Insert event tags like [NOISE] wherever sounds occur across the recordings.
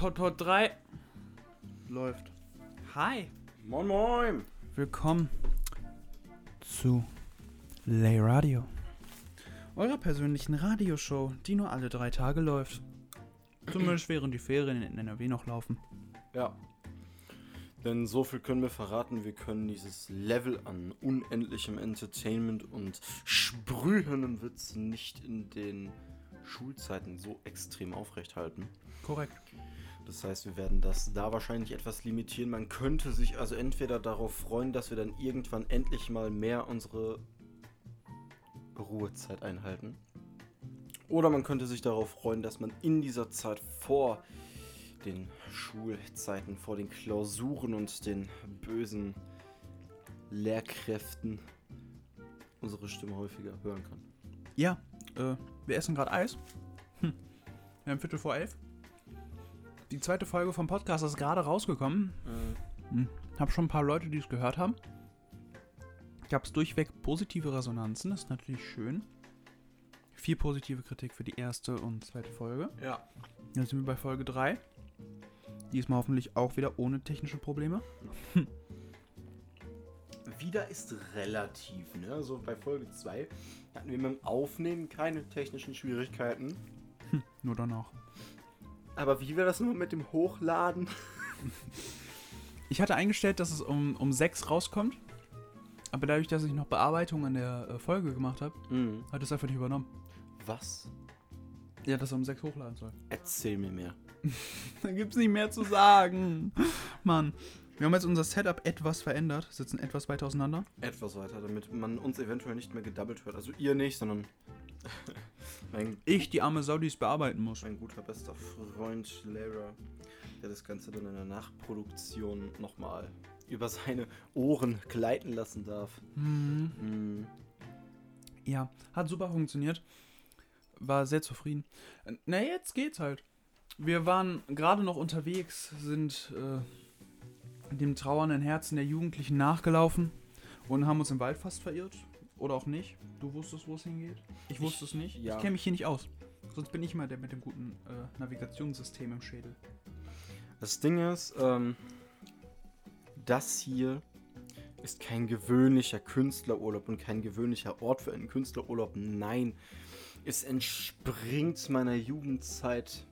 Pod 3 läuft. Hi, Moin Moin! willkommen zu Lay Radio. Eurer persönlichen Radioshow, die nur alle drei Tage läuft. Zumindest während die Ferien in NRW noch laufen. Ja. Denn so viel können wir verraten, wir können dieses Level an unendlichem Entertainment und sprühenden Witzen nicht in den Schulzeiten so extrem aufrechthalten. Korrekt. Das heißt, wir werden das da wahrscheinlich etwas limitieren. Man könnte sich also entweder darauf freuen, dass wir dann irgendwann endlich mal mehr unsere Ruhezeit einhalten. Oder man könnte sich darauf freuen, dass man in dieser Zeit vor den Schulzeiten, vor den Klausuren und den bösen Lehrkräften unsere Stimme häufiger hören kann. Ja, äh, wir essen gerade Eis. Hm. Wir haben Viertel vor elf. Die zweite Folge vom Podcast ist gerade rausgekommen. Hm. Hab schon ein paar Leute, die es gehört haben. Gab es durchweg positive Resonanzen, das ist natürlich schön. Viel positive Kritik für die erste und zweite Folge. Ja. Jetzt sind wir bei Folge 3. Diesmal hoffentlich auch wieder ohne technische Probleme. [LAUGHS] Wieder ist relativ, ne? Also bei Folge 2 hatten wir mit dem Aufnehmen keine technischen Schwierigkeiten. Nur danach. Aber wie wäre das nur mit dem Hochladen? Ich hatte eingestellt, dass es um, um 6 rauskommt. Aber dadurch, dass ich noch Bearbeitung an der äh, Folge gemacht habe, Mhm. hat es einfach nicht übernommen. Was? Ja, dass er um 6 hochladen soll. Erzähl mir mehr. [LAUGHS] Da gibt's nicht mehr zu sagen. Mann. Wir haben jetzt unser Setup etwas verändert, sitzen etwas weiter auseinander. Etwas weiter, damit man uns eventuell nicht mehr gedoubled hört. Also ihr nicht, sondern [LAUGHS] Ich, die arme Sau, die es bearbeiten muss. mein guter bester Freund Lara, der das Ganze dann in der Nachproduktion nochmal über seine Ohren gleiten lassen darf. Mhm. Mhm. Ja, hat super funktioniert. War sehr zufrieden. Äh, Na, jetzt geht's halt. Wir waren gerade noch unterwegs, sind äh, dem trauernden Herzen der Jugendlichen nachgelaufen und haben uns im Wald fast verirrt. Oder auch nicht. Du wusstest, wo es hingeht. Ich wusste es nicht. ja. Ich kenne mich hier nicht aus. Sonst bin ich mal der mit dem guten äh, Navigationssystem im Schädel. Das Ding ist, ähm, das hier ist kein gewöhnlicher Künstlerurlaub und kein gewöhnlicher Ort für einen Künstlerurlaub. Nein, es entspringt meiner Jugendzeit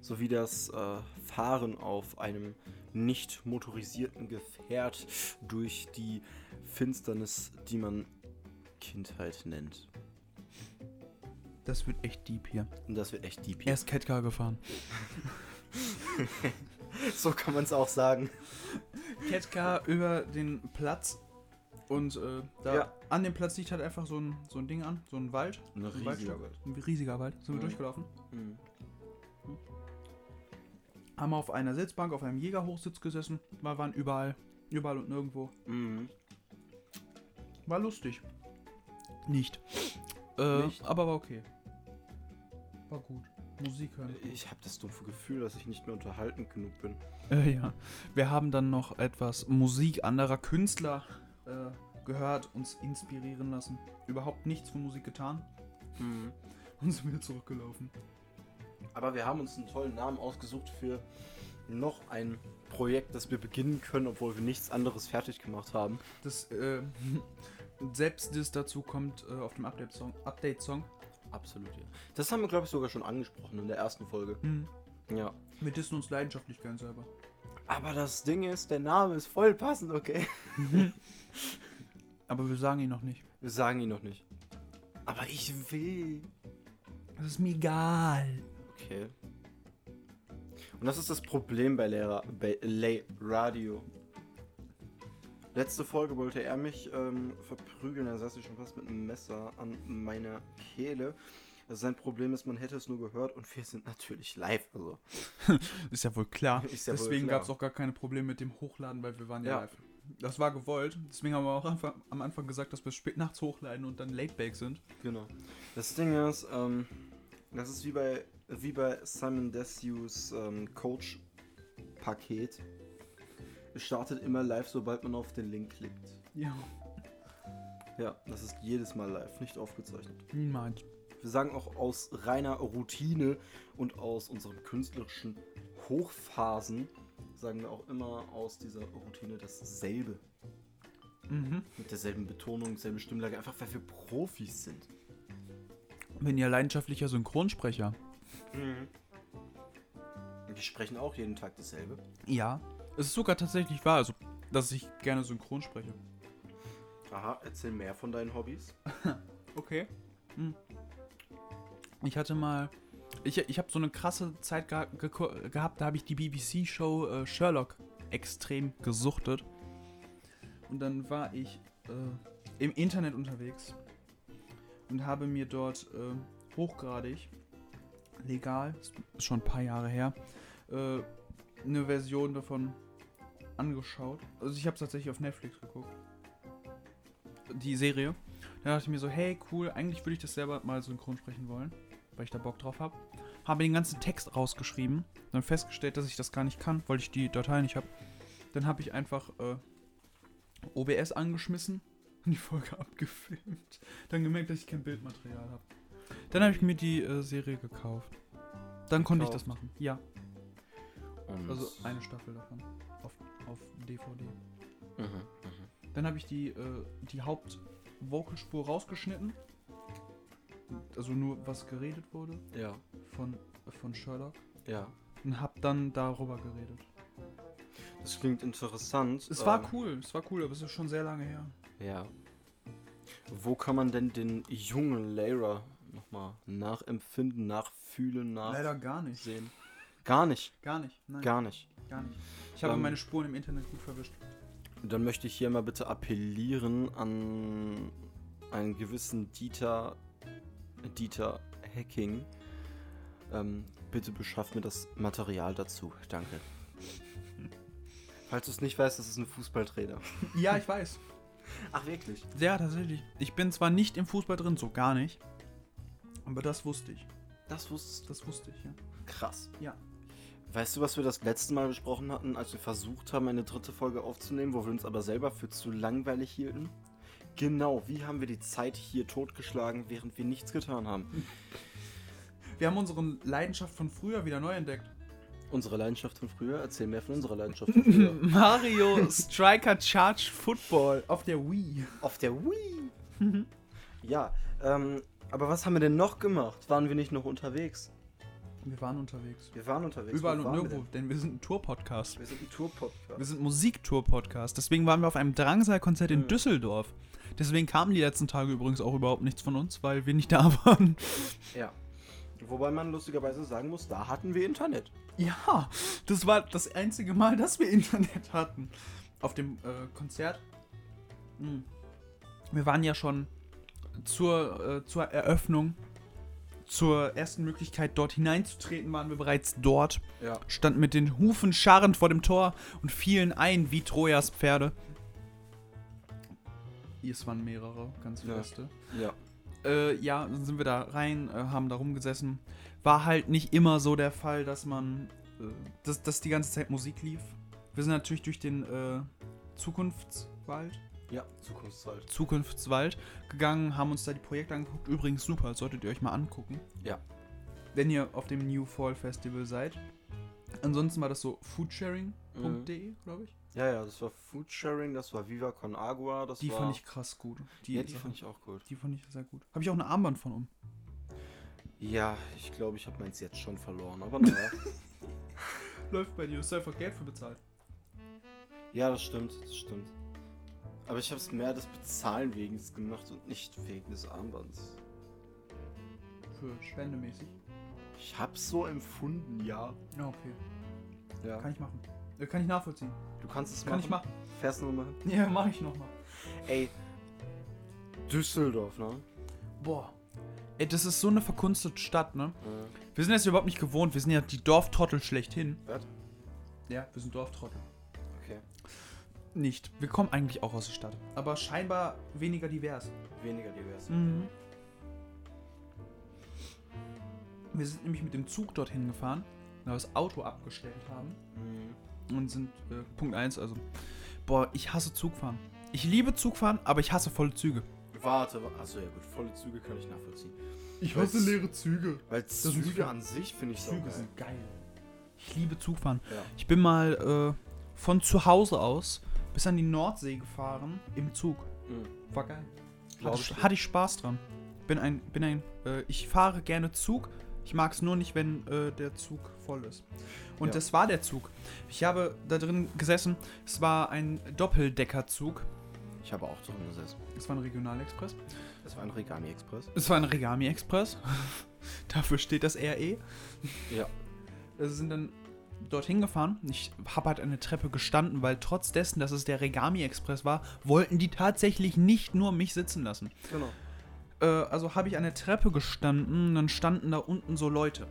sowie das äh, Fahren auf einem nicht motorisierten Gefährt durch die Finsternis, die man Kindheit nennt. Das wird echt deep hier. Das wird echt deep Er hier. ist Catcar gefahren. [LAUGHS] So kann man es auch sagen. Catcar über den Platz. Und äh, da Ja. an dem Platz liegt halt einfach so ein, so ein Ding an, so ein Wald. Ein riesiger. Wald. Ein riesiger Wald. Sind wir Mhm. durchgelaufen. Mhm. Haben auf einer Sitzbank, auf einem Jägerhochsitz gesessen. Wir waren überall. Überall und nirgendwo. Mhm. War lustig. Nicht. Äh, Nicht? Aber war okay. War gut. Musik hören. Ich habe das dumpfe Gefühl, dass ich nicht mehr unterhaltend genug bin. Äh, ja. Wir haben dann noch etwas Musik anderer Künstler äh, gehört, uns inspirieren lassen. Überhaupt nichts von Musik getan. Und sind wieder zurückgelaufen. Aber wir haben uns einen tollen Namen ausgesucht für noch ein Projekt, das wir beginnen können, obwohl wir nichts anderes fertig gemacht haben. Das, äh, [LAUGHS] selbst das dazu kommt äh, auf dem Update-Song. Update-Song. Absolut, ja. Das haben wir, glaube ich, sogar schon angesprochen in der ersten Folge. Mhm. Ja. Wir dissen uns leidenschaftlich gern selber. Aber das Ding ist, der Name ist voll passend, okay? [LAUGHS] Aber wir sagen ihn noch nicht. Wir sagen ihn noch nicht. Aber ich will. Das ist mir egal. Okay. Und das ist das Problem bei Lehrer, bei Lay Radio. Letzte Folge wollte er mich ähm, verprügeln, er saß sich schon fast mit einem Messer an meiner Kehle. Also sein Problem ist, man hätte es nur gehört und wir sind natürlich live. Also [LAUGHS] Ist ja wohl klar. Ja Deswegen gab es auch gar keine Probleme mit dem Hochladen, weil wir waren ja, Ja. live. Das war gewollt. Deswegen haben wir auch einfach, am Anfang gesagt, dass wir spät nachts hochladen und dann late back sind. Genau. Das Ding ist, ähm, das ist wie bei, wie bei Simon Desue ähm, Coach-Paket. Es startet immer live, sobald man auf den Link klickt. Ja. Ja, das ist jedes Mal live, nicht aufgezeichnet. Niemals. Wir sagen auch aus reiner Routine und aus unseren künstlerischen Hochphasen sagen wir auch immer aus dieser Routine dasselbe. Mhm. Mit derselben Betonung, selbe Stimmlage, einfach weil wir Profis sind. Bin ja leidenschaftlicher Synchronsprecher. Und die sprechen auch jeden Tag dasselbe. Ja. Es ist sogar tatsächlich wahr, also, dass ich gerne synchron spreche. Aha, erzähl mehr von deinen Hobbys. [LAUGHS] Okay. Hm. Ich hatte mal. Ich, ich habe so eine krasse Zeit geha geko- gehabt, da habe ich die BBC-Show äh, Sherlock extrem gesuchtet. Und dann war ich äh, im Internet unterwegs und habe mir dort äh, hochgradig, legal, ist schon ein paar Jahre her, äh, eine Version davon angeschaut. Also ich habe es tatsächlich auf Netflix geguckt. Die Serie. Da dachte ich mir so, hey, cool, eigentlich würde ich das selber mal synchron sprechen wollen, weil ich da Bock drauf habe. Habe den ganzen Text rausgeschrieben, dann festgestellt, dass ich das gar nicht kann, weil ich die Datei nicht habe. Dann habe ich einfach äh, OBS angeschmissen und die Folge [LAUGHS] abgefilmt. Dann gemerkt, dass ich kein Bildmaterial habe. Dann habe ich mir die äh, Serie gekauft. Dann konnte ich das Gekauft? machen. Ja, Und also eine Staffel davon. Auf, auf DVD. Mhm, mhm. Dann habe ich die, äh, die Haupt-Vocalspur rausgeschnitten. Also nur, was geredet wurde Ja, von, von Sherlock. ja. Und hab dann darüber geredet. Das klingt interessant. Es war Ähm, cool, es war cool, aber es ist schon sehr lange her. Ja. Wo kann man denn den jungen Lara nochmal nachempfinden, nachfühlen, nachsehen? Leider gar nicht. Gar nicht, Gar nicht. Nein, gar nicht. gar nicht. Ich habe Ähm, meine Spuren im Internet gut verwischt. Dann möchte ich hier mal bitte appellieren an einen gewissen Dieter, Dieter Hacking. Ähm, bitte beschaff mir das Material dazu. Danke. [LAUGHS] Falls du es nicht weißt, das ist ein Fußballtrainer. Ja, ich weiß. Ach, wirklich? Ja, tatsächlich. Ich bin zwar nicht im Fußball drin, so gar nicht. Aber das wusste ich. Das wusstest du. Das wusste ich, ja. Krass. Ja. Weißt du, was wir das letzte Mal besprochen hatten, als wir versucht haben, eine dritte Folge aufzunehmen, wo wir uns aber selber für zu langweilig hielten? Genau, wie haben wir die Zeit hier totgeschlagen, während wir nichts getan haben? [LAUGHS] Wir haben unsere Leidenschaft von früher wieder neu entdeckt. Unsere Leidenschaft von früher? Erzähl mehr von unserer Leidenschaft von früher. [LAUGHS] Mario Striker Charge Football auf der Wii. Auf der Wii! [LAUGHS] ja, ähm, aber was haben wir denn noch gemacht? Waren wir nicht noch unterwegs? Wir waren unterwegs. Wir waren unterwegs. Überall Wo und nirgendwo, denn wir sind ein Tour-Podcast. denn? Wir sind ein Tour-Podcast. Wir sind ein Musiktour-Podcast. Deswegen waren wir auf einem Drangsal-Konzert in Mhm. Düsseldorf. Deswegen kamen die letzten Tage übrigens auch überhaupt nichts von uns, weil wir nicht [LAUGHS] da waren. Ja. Wobei man lustigerweise sagen muss, da hatten wir Internet. Ja, das war das einzige Mal, dass wir [LAUGHS] Internet hatten. Auf dem äh, Konzert. Hm. Wir waren ja schon zur, äh, zur Eröffnung, zur ersten Möglichkeit dort hineinzutreten, waren wir bereits dort. Ja. Standen mit den Hufen scharrend vor dem Tor und fielen ein wie Trojas Pferde. Es waren mehrere, ganz Ja. feste. Ja. Äh, ja, dann sind wir da rein, äh, haben da rumgesessen. War halt nicht immer so der Fall, dass man, äh, dass, dass die ganze Zeit Musik lief. Wir sind natürlich durch den äh, Zukunftswald, Ja, Zukunftswald. Zukunftswald gegangen, haben uns da die Projekte angeguckt. Übrigens super, solltet ihr euch mal angucken. Ja. Wenn ihr auf dem New Fall Festival seid. Ansonsten war das so foodsharing.de, glaube ich. Ja, ja, das war Foodsharing, das war Viva Con Agua, das Die war... fand ich krass gut. Die, ja, die Sache. fand ich auch gut. die fand ich sehr gut. Habe ich auch eine Armband von um. Ja, ich glaube, ich habe meins jetzt schon verloren, aber naja. [LAUGHS] [LAUGHS] Läuft bei dir, hast du einfach Geld für bezahlt. ja, das stimmt, das stimmt. Aber ich habe es mehr des Bezahlen wegen gemacht und nicht wegen des Armbands. Für spendemäßig. Ich hab's so empfunden, ja. Ja, okay. Ja. Kann ich machen. Äh, Kann ich nachvollziehen. du kannst es Kann ich machen. Fährst du nochmal hin? Ja, mach ich nochmal. Ey, Düsseldorf, ne? Boah. Ey, das ist so eine verkunstete Stadt, ne? Wir sind das überhaupt nicht gewohnt. Wir sind ja die Dorftrottel schlechthin. Was? Ja, wir sind Dorftrottel. Nicht. Wir kommen eigentlich auch aus der Stadt. Aber scheinbar weniger divers. Weniger divers. Mhm. Wir sind nämlich mit dem Zug dorthin gefahren, weil wir das Auto abgestellt haben. Mhm. Und sind, äh, Punkt 1, also. Boah, ich hasse Zugfahren. Ich liebe Zugfahren, aber ich hasse volle Züge. warte, wa- achso, ja gut, volle Züge kann ich nachvollziehen. Ich hasse leere Züge. Weil Züge für- an sich finde ich so Züge geil. sind geil. Ich liebe Zugfahren. Ja. Ich bin mal äh, von zu Hause aus bis an die Nordsee gefahren im Zug. Mhm. War geil. Hatte, ich hatte ich Spaß dran. Bin ein, bin ein, äh, ich fahre gerne Zug. Ich mag es nur nicht, wenn äh, der Zug voll ist. Und Ja. das war der Zug. Ich habe da drin gesessen. Es war ein Doppeldeckerzug. Ich habe auch drin gesessen. Es war ein Regionalexpress. Das war ein Regami Express. Es war ein Regami Express. [LAUGHS] Dafür steht das RE. Ja. Wir sind dann dorthin gefahren. Ich habe halt eine Treppe gestanden, weil trotz dessen, dass es der Regami Express war, wollten die tatsächlich nicht nur mich sitzen lassen. Genau. Äh, also habe ich an der Treppe gestanden, dann standen da unten so Leute.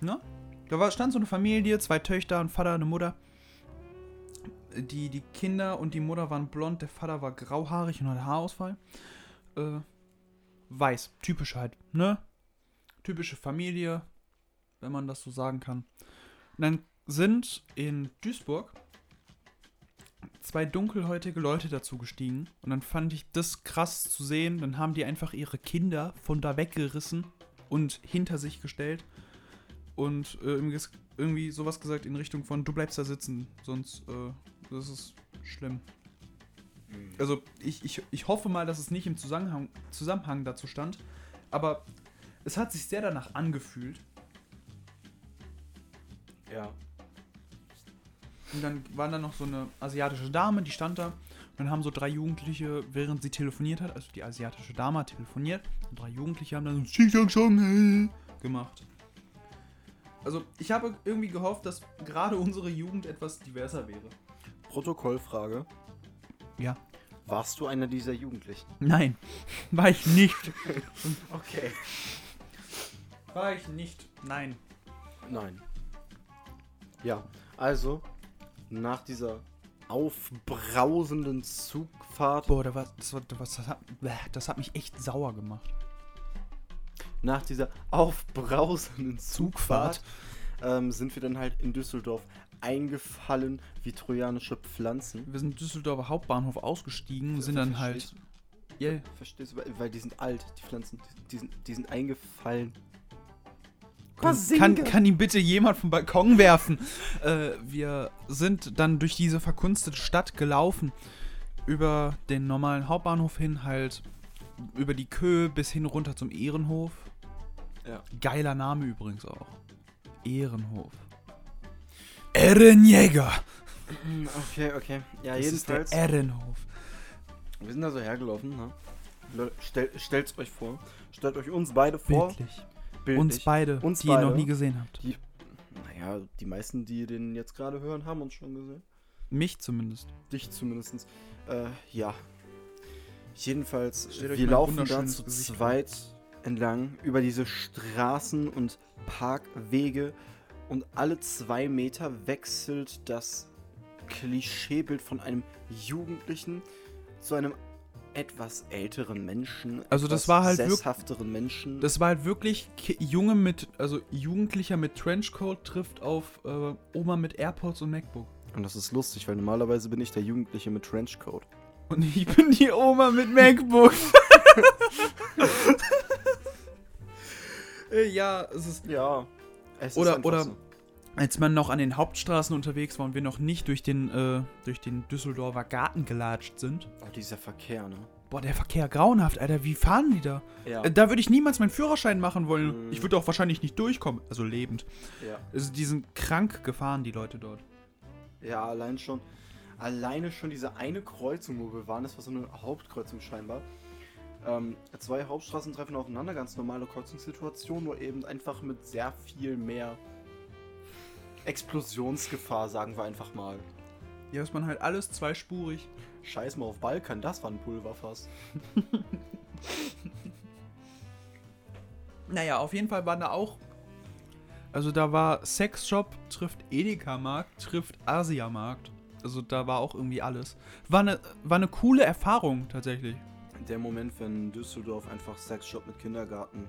Ne? Da war, stand so eine Familie, zwei Töchter, ein Vater, eine Mutter. Die, die Kinder und die Mutter waren blond, der Vater war grauhaarig und hatte Haarausfall. Äh, weiß, typisch halt, ne? Typische Familie, wenn man das so sagen kann. Und dann sind in Duisburg zwei dunkelhäutige Leute dazu gestiegen. Und dann fand ich das krass zu sehen. Dann haben die einfach ihre Kinder von da weggerissen und hinter sich gestellt. Und äh, irgendwie sowas gesagt in Richtung von, du bleibst da sitzen, sonst, äh, das ist schlimm. Also ich, ich, ich hoffe mal, dass es nicht im Zusammenhang, Zusammenhang dazu stand. Aber es hat sich sehr danach angefühlt. Ja. Und dann war da noch so eine asiatische Dame, die stand da. Und dann haben so drei Jugendliche, während sie telefoniert hat, also die asiatische Dame hat telefoniert, und drei Jugendliche haben dann so gemacht. Also ich habe irgendwie gehofft, dass gerade unsere Jugend etwas diverser wäre. Protokollfrage. Ja. Warst du einer dieser Jugendlichen? Nein, [LAUGHS] war ich nicht. [LAUGHS] Okay. War ich nicht. Nein. Nein. Ja, also nach dieser aufbrausenden Zugfahrt, Boah, da war, das, war, das, hat, das hat mich echt sauer gemacht. nach dieser aufbrausenden Zugfahrt. Zugfahrt, ähm, sind wir dann halt in Düsseldorf eingefallen wie trojanische Pflanzen. Wir sind Düsseldorfer Hauptbahnhof ausgestiegen, sind dann halt. Verstehst Yeah. Verstehst du? Weil, weil die sind alt, die Pflanzen. Die, die, sind, die sind eingefallen. Kann, kann ihn bitte jemand vom Balkon werfen? Äh, wir sind dann durch diese verkunstete Stadt gelaufen. Über den normalen Hauptbahnhof hin, halt über die Köhe bis hin runter zum Ehrenhof. Ja. Geiler Name übrigens auch. Ehrenhof. Ehrenjäger. Okay, okay. Ja, Das ist der jedenfalls. Ehrenhof. Wir sind da so hergelaufen, ne? Stell, stellt's euch vor. Stellt euch uns beide vor. Bildlich. Bildlich. Uns beide, Uns die ihr noch beide. nie gesehen habt. Naja, die meisten, die den jetzt gerade hören, haben uns schon gesehen. Mich zumindest. Dich zumindest. Äh, ja. Jedenfalls, wir laufen da zu Gesicht zweit entlang über diese Straßen und Parkwege und alle zwei Meter wechselt das Klischeebild von einem Jugendlichen zu einem etwas älteren Menschen. Also das etwas war halt sesshafteren Menschen. Das war halt wirklich Junge mit, also Jugendlicher mit Trenchcoat trifft auf äh, Oma mit AirPods und MacBook. und das ist lustig, weil normalerweise bin ich der Jugendliche mit Trenchcoat. Und ich bin die Oma mit [LAUGHS] MacBook. [LAUGHS] Äh, ja, es ist. Ja. Es Oder- einfach oder- so. Als man noch an den Hauptstraßen unterwegs war und wir noch nicht durch den, äh, durch den Düsseldorfer Garten gelatscht sind. Oh, dieser Verkehr, ne? Boah, der Verkehr grauenhaft, Alter. Wie fahren die da? Ja. Äh, da würde ich niemals meinen Führerschein machen wollen. Mhm. Ich würde auch wahrscheinlich nicht durchkommen. Also lebend. ja. Also die sind krank gefahren, die Leute dort. Ja, allein schon. Alleine schon diese eine Kreuzung, wo wir waren, das war so eine Hauptkreuzung scheinbar. Ähm, zwei Hauptstraßen treffen aufeinander, ganz normale Kreuzungssituation, nur eben einfach mit sehr viel mehr Explosionsgefahr, sagen wir einfach mal. Hier ist man halt alles zweispurig. Scheiß mal auf Balkan, das war ein Pulverfass. [LAUGHS] Naja, auf jeden Fall waren da auch. Also da war Sexshop trifft Edeka-Markt, trifft Asia-Markt. Also da war auch irgendwie alles. War eine, war eine coole Erfahrung tatsächlich. Der Moment, wenn Düsseldorf einfach Sexshop mit Kindergarten.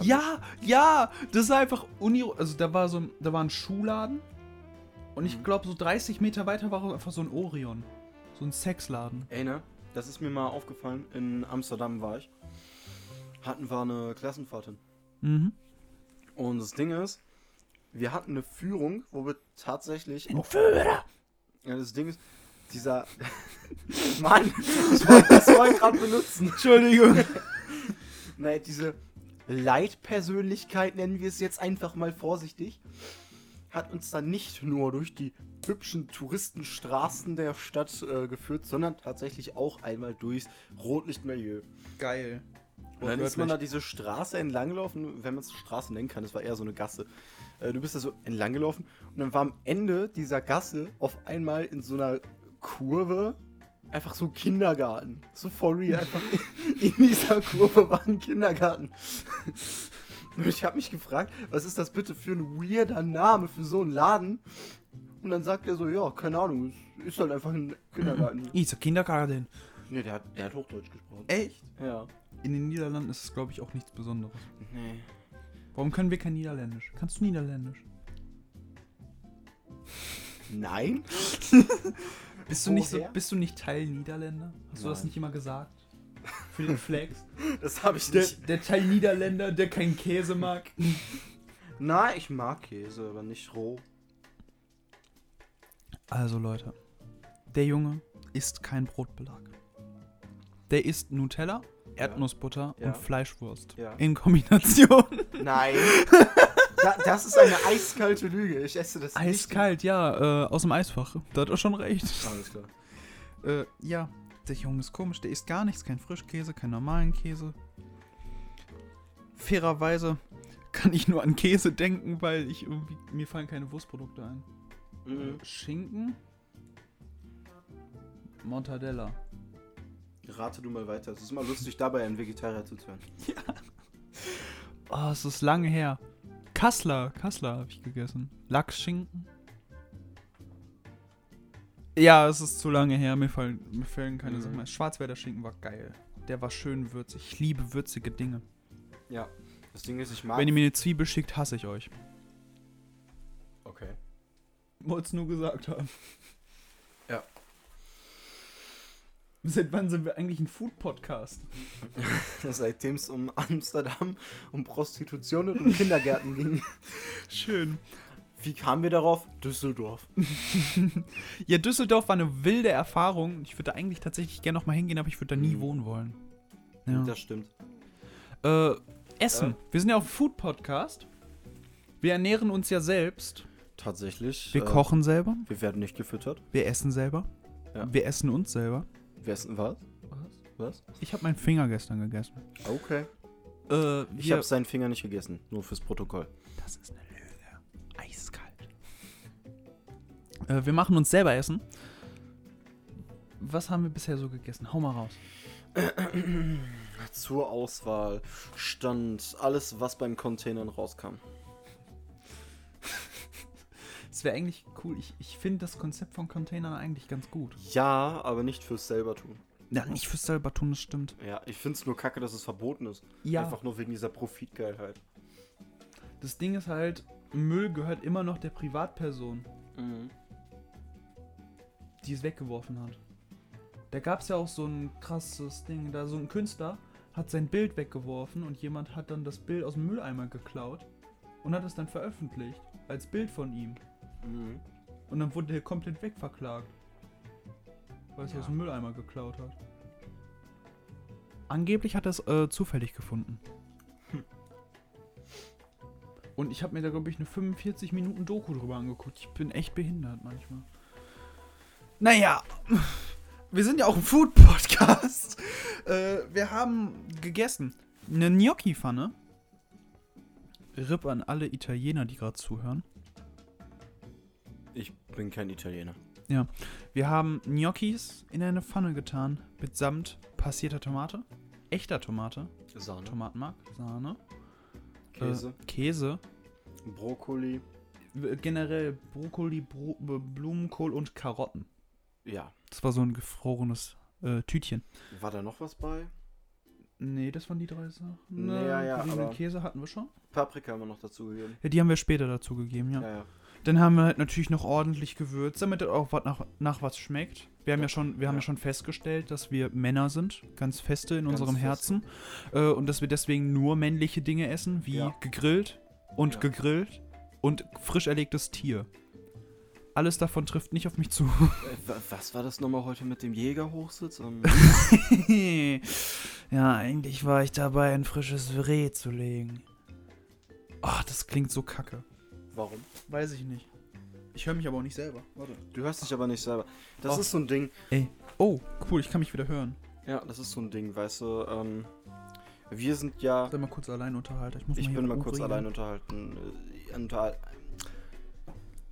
Ja, ja, das war einfach uni. Also da war so ein, da war ein Schuhladen. Und ich Mhm. glaube, so 30 Meter weiter war einfach so ein Orion. So ein Sexladen. Ey, ne? das ist mir mal aufgefallen. In Amsterdam war ich. Hatten wir eine Klassenfahrt hin. Mhm. Und das Ding ist, wir hatten eine Führung, wo wir tatsächlich auch. Führer! Ja, das Ding ist, dieser. [LAUGHS] Mann, [LAUGHS] ich wollte das Wort gerade benutzen. Entschuldigung. [LAUGHS] Nein, diese Leitpersönlichkeit, nennen wir es jetzt einfach mal vorsichtig, hat uns dann nicht nur durch die hübschen Touristenstraßen der Stadt äh, geführt, sondern tatsächlich auch einmal durchs Rotlichtmilieu. Geil. Und dann ist man da diese Straße entlang gelaufen, wenn man es Straße nennen kann, das war eher so eine Gasse. Äh, du bist da so entlang gelaufen und dann war am Ende dieser Gasse auf einmal in so einer Kurve einfach so ein Kindergarten. So for real, einfach in dieser Kurve war ein Kindergarten. Und ich habe mich gefragt, was ist das bitte für ein weirder Name für so einen Laden? Und dann sagt er so, ja, keine Ahnung, es ist halt einfach ein Kindergarten. [CLEARS THROAT] Ist ein Kindergarten. Nee, der hat, der hat Hochdeutsch gesprochen. Echt? Ja. In den Niederlanden ist es, glaube ich, auch nichts Besonderes. Nee. Warum können wir kein Niederländisch? Kannst du Niederländisch? Nein? [LAUGHS] Bist du, nicht so, bist du nicht Teil Niederländer? Hast du das Nein. nicht immer gesagt? Für den Flex? [LAUGHS] Das habe ich der, nicht. der Teil Niederländer, der keinen Käse mag. [LAUGHS] Na, ich mag Käse, aber nicht roh. Also Leute, der Junge isst kein Brotbelag. Der isst Nutella, Erdnussbutter Ja. und Fleischwurst. Ja. In Kombination. Nein. [LAUGHS] da, das ist eine eiskalte Lüge. Ich esse das Eiskalt, ja, äh, aus dem Eisfach. Da hat er schon recht. nicht. Alles klar. Äh, ja, der Junge ist komisch. Der isst gar nichts, kein Frischkäse, keinen normalen Käse. Fairerweise kann ich nur an Käse denken, weil ich irgendwie, mir fallen keine Wurstprodukte ein. Mhm. Schinken, Mortadella. Rate du mal weiter. Es ist immer lustig, dabei einen Vegetarier zuzuhören. [LAUGHS] Oh, es ist lange her. Kassler, Kassler habe ich gegessen. Lachsschinken. Ja, es ist zu lange her. Mir fallen, mir fallen keine Mhm. Sachen mehr. Schwarzwälder Schinken war geil. Der war schön würzig. Ich liebe würzige Dinge. Ja. Das Ding ist, ich mag. Wenn ihr mir eine Zwiebel schickt, hasse ich euch. okay. Wollt's nur gesagt haben. Ja. Seit wann sind wir eigentlich ein Food-Podcast? [LAUGHS] Seitdem es um Amsterdam, um Prostitution und um Kindergärten ging. Schön. Wie kamen wir darauf? Düsseldorf. [LAUGHS] Ja, Düsseldorf war eine wilde Erfahrung. Ich würde da eigentlich tatsächlich gerne nochmal hingehen, aber ich würde da nie Mhm. wohnen wollen. Ja. Das stimmt. Äh, Essen. Ja. Wir sind ja auf dem Food-Podcast. Wir ernähren uns ja selbst. Tatsächlich. Wir äh, kochen selber. Wir werden nicht gefüttert. Wir essen selber. Ja. Wir essen uns selber. Wir essen was? Was? Ich habe meinen Finger gestern gegessen. Okay. Äh, Ich habe seinen Finger nicht gegessen. Nur fürs Protokoll. Das ist eine Lüge. Eiskalt. Äh, wir machen uns selber Essen. Was haben wir bisher so gegessen? Hau mal raus. Zur Auswahl stand alles, was beim Containern rauskam. Es wäre eigentlich cool. Ich, ich finde das Konzept von Containern eigentlich ganz gut. Ja, aber nicht fürs selber tun. Ja, nicht fürs selber tun, das stimmt. Ja, ich find's nur kacke, dass es verboten ist. Ja, Einfach nur wegen dieser Profitgeilheit. das Ding ist halt, Müll gehört immer noch der Privatperson, Mhm. die es weggeworfen hat. Da gab es ja auch so ein krasses Ding. Da so ein Künstler hat sein Bild weggeworfen und jemand hat dann das Bild aus dem Mülleimer geklaut und hat es dann veröffentlicht als Bild von ihm. Mhm. Und dann wurde er komplett wegverklagt. Weil es Ja. aus dem Mülleimer geklaut hat. Angeblich hat er es äh, zufällig gefunden. Hm. [LAUGHS] Und ich habe mir da, glaube ich, eine 45 Minuten Doku drüber angeguckt. Ich bin echt behindert manchmal. Naja, [LAUGHS] wir sind ja auch ein Food-Podcast. [LAUGHS] äh, wir haben gegessen. Eine Gnocchi-Pfanne. Rip an alle Italiener, die gerade zuhören. Ich bin kein Italiener. Wir haben Gnocchis in eine Pfanne getan, mitsamt passierter Tomate, echter Tomate, Sahne, Tomatenmark, Sahne, Käse, äh, Käse, Brokkoli. generell Brokkoli, Bro Blumenkohl und Karotten. Ja. Das war so ein gefrorenes äh, Tütchen. War da noch was bei? Nee, das waren die drei Sachen. Nee, ja, ja, Den aber- Käse hatten wir schon. Paprika haben wir noch dazu gegeben. Ja, die haben wir später dazu gegeben, ja. Ja, ja. Dann haben wir halt natürlich noch ordentlich gewürzt, damit es auch was nach, nach was schmeckt. Wir haben ja schon, wir haben ja schon festgestellt, dass wir Männer sind, ganz feste in Ganz unserem. Herzen. Äh, und dass wir deswegen nur männliche Dinge essen, wie Ja. gegrillt und Ja. gegrillt und frisch erlegtes Tier. Alles davon trifft nicht auf mich zu. Äh, [LAUGHS] wa- was war das nochmal heute mit dem Jägerhochsitz? Ähm, [LAUGHS] ja, eigentlich war ich dabei, ein frisches Reh zu legen. Ach, das klingt so kacke. Warum? Weiß ich nicht. Ich höre mich aber auch nicht selber. Warte. Du hörst dich aber nicht selber. Das Och. ist so ein Ding. Oh, cool, ich kann mich wieder hören. Ja, das ist so ein Ding, weißt du. Ähm, wir sind ja. Sei mal kurz allein unterhalten. Ich muss Ich mal bin mal kurz allein unterhalten. Äh, unterhal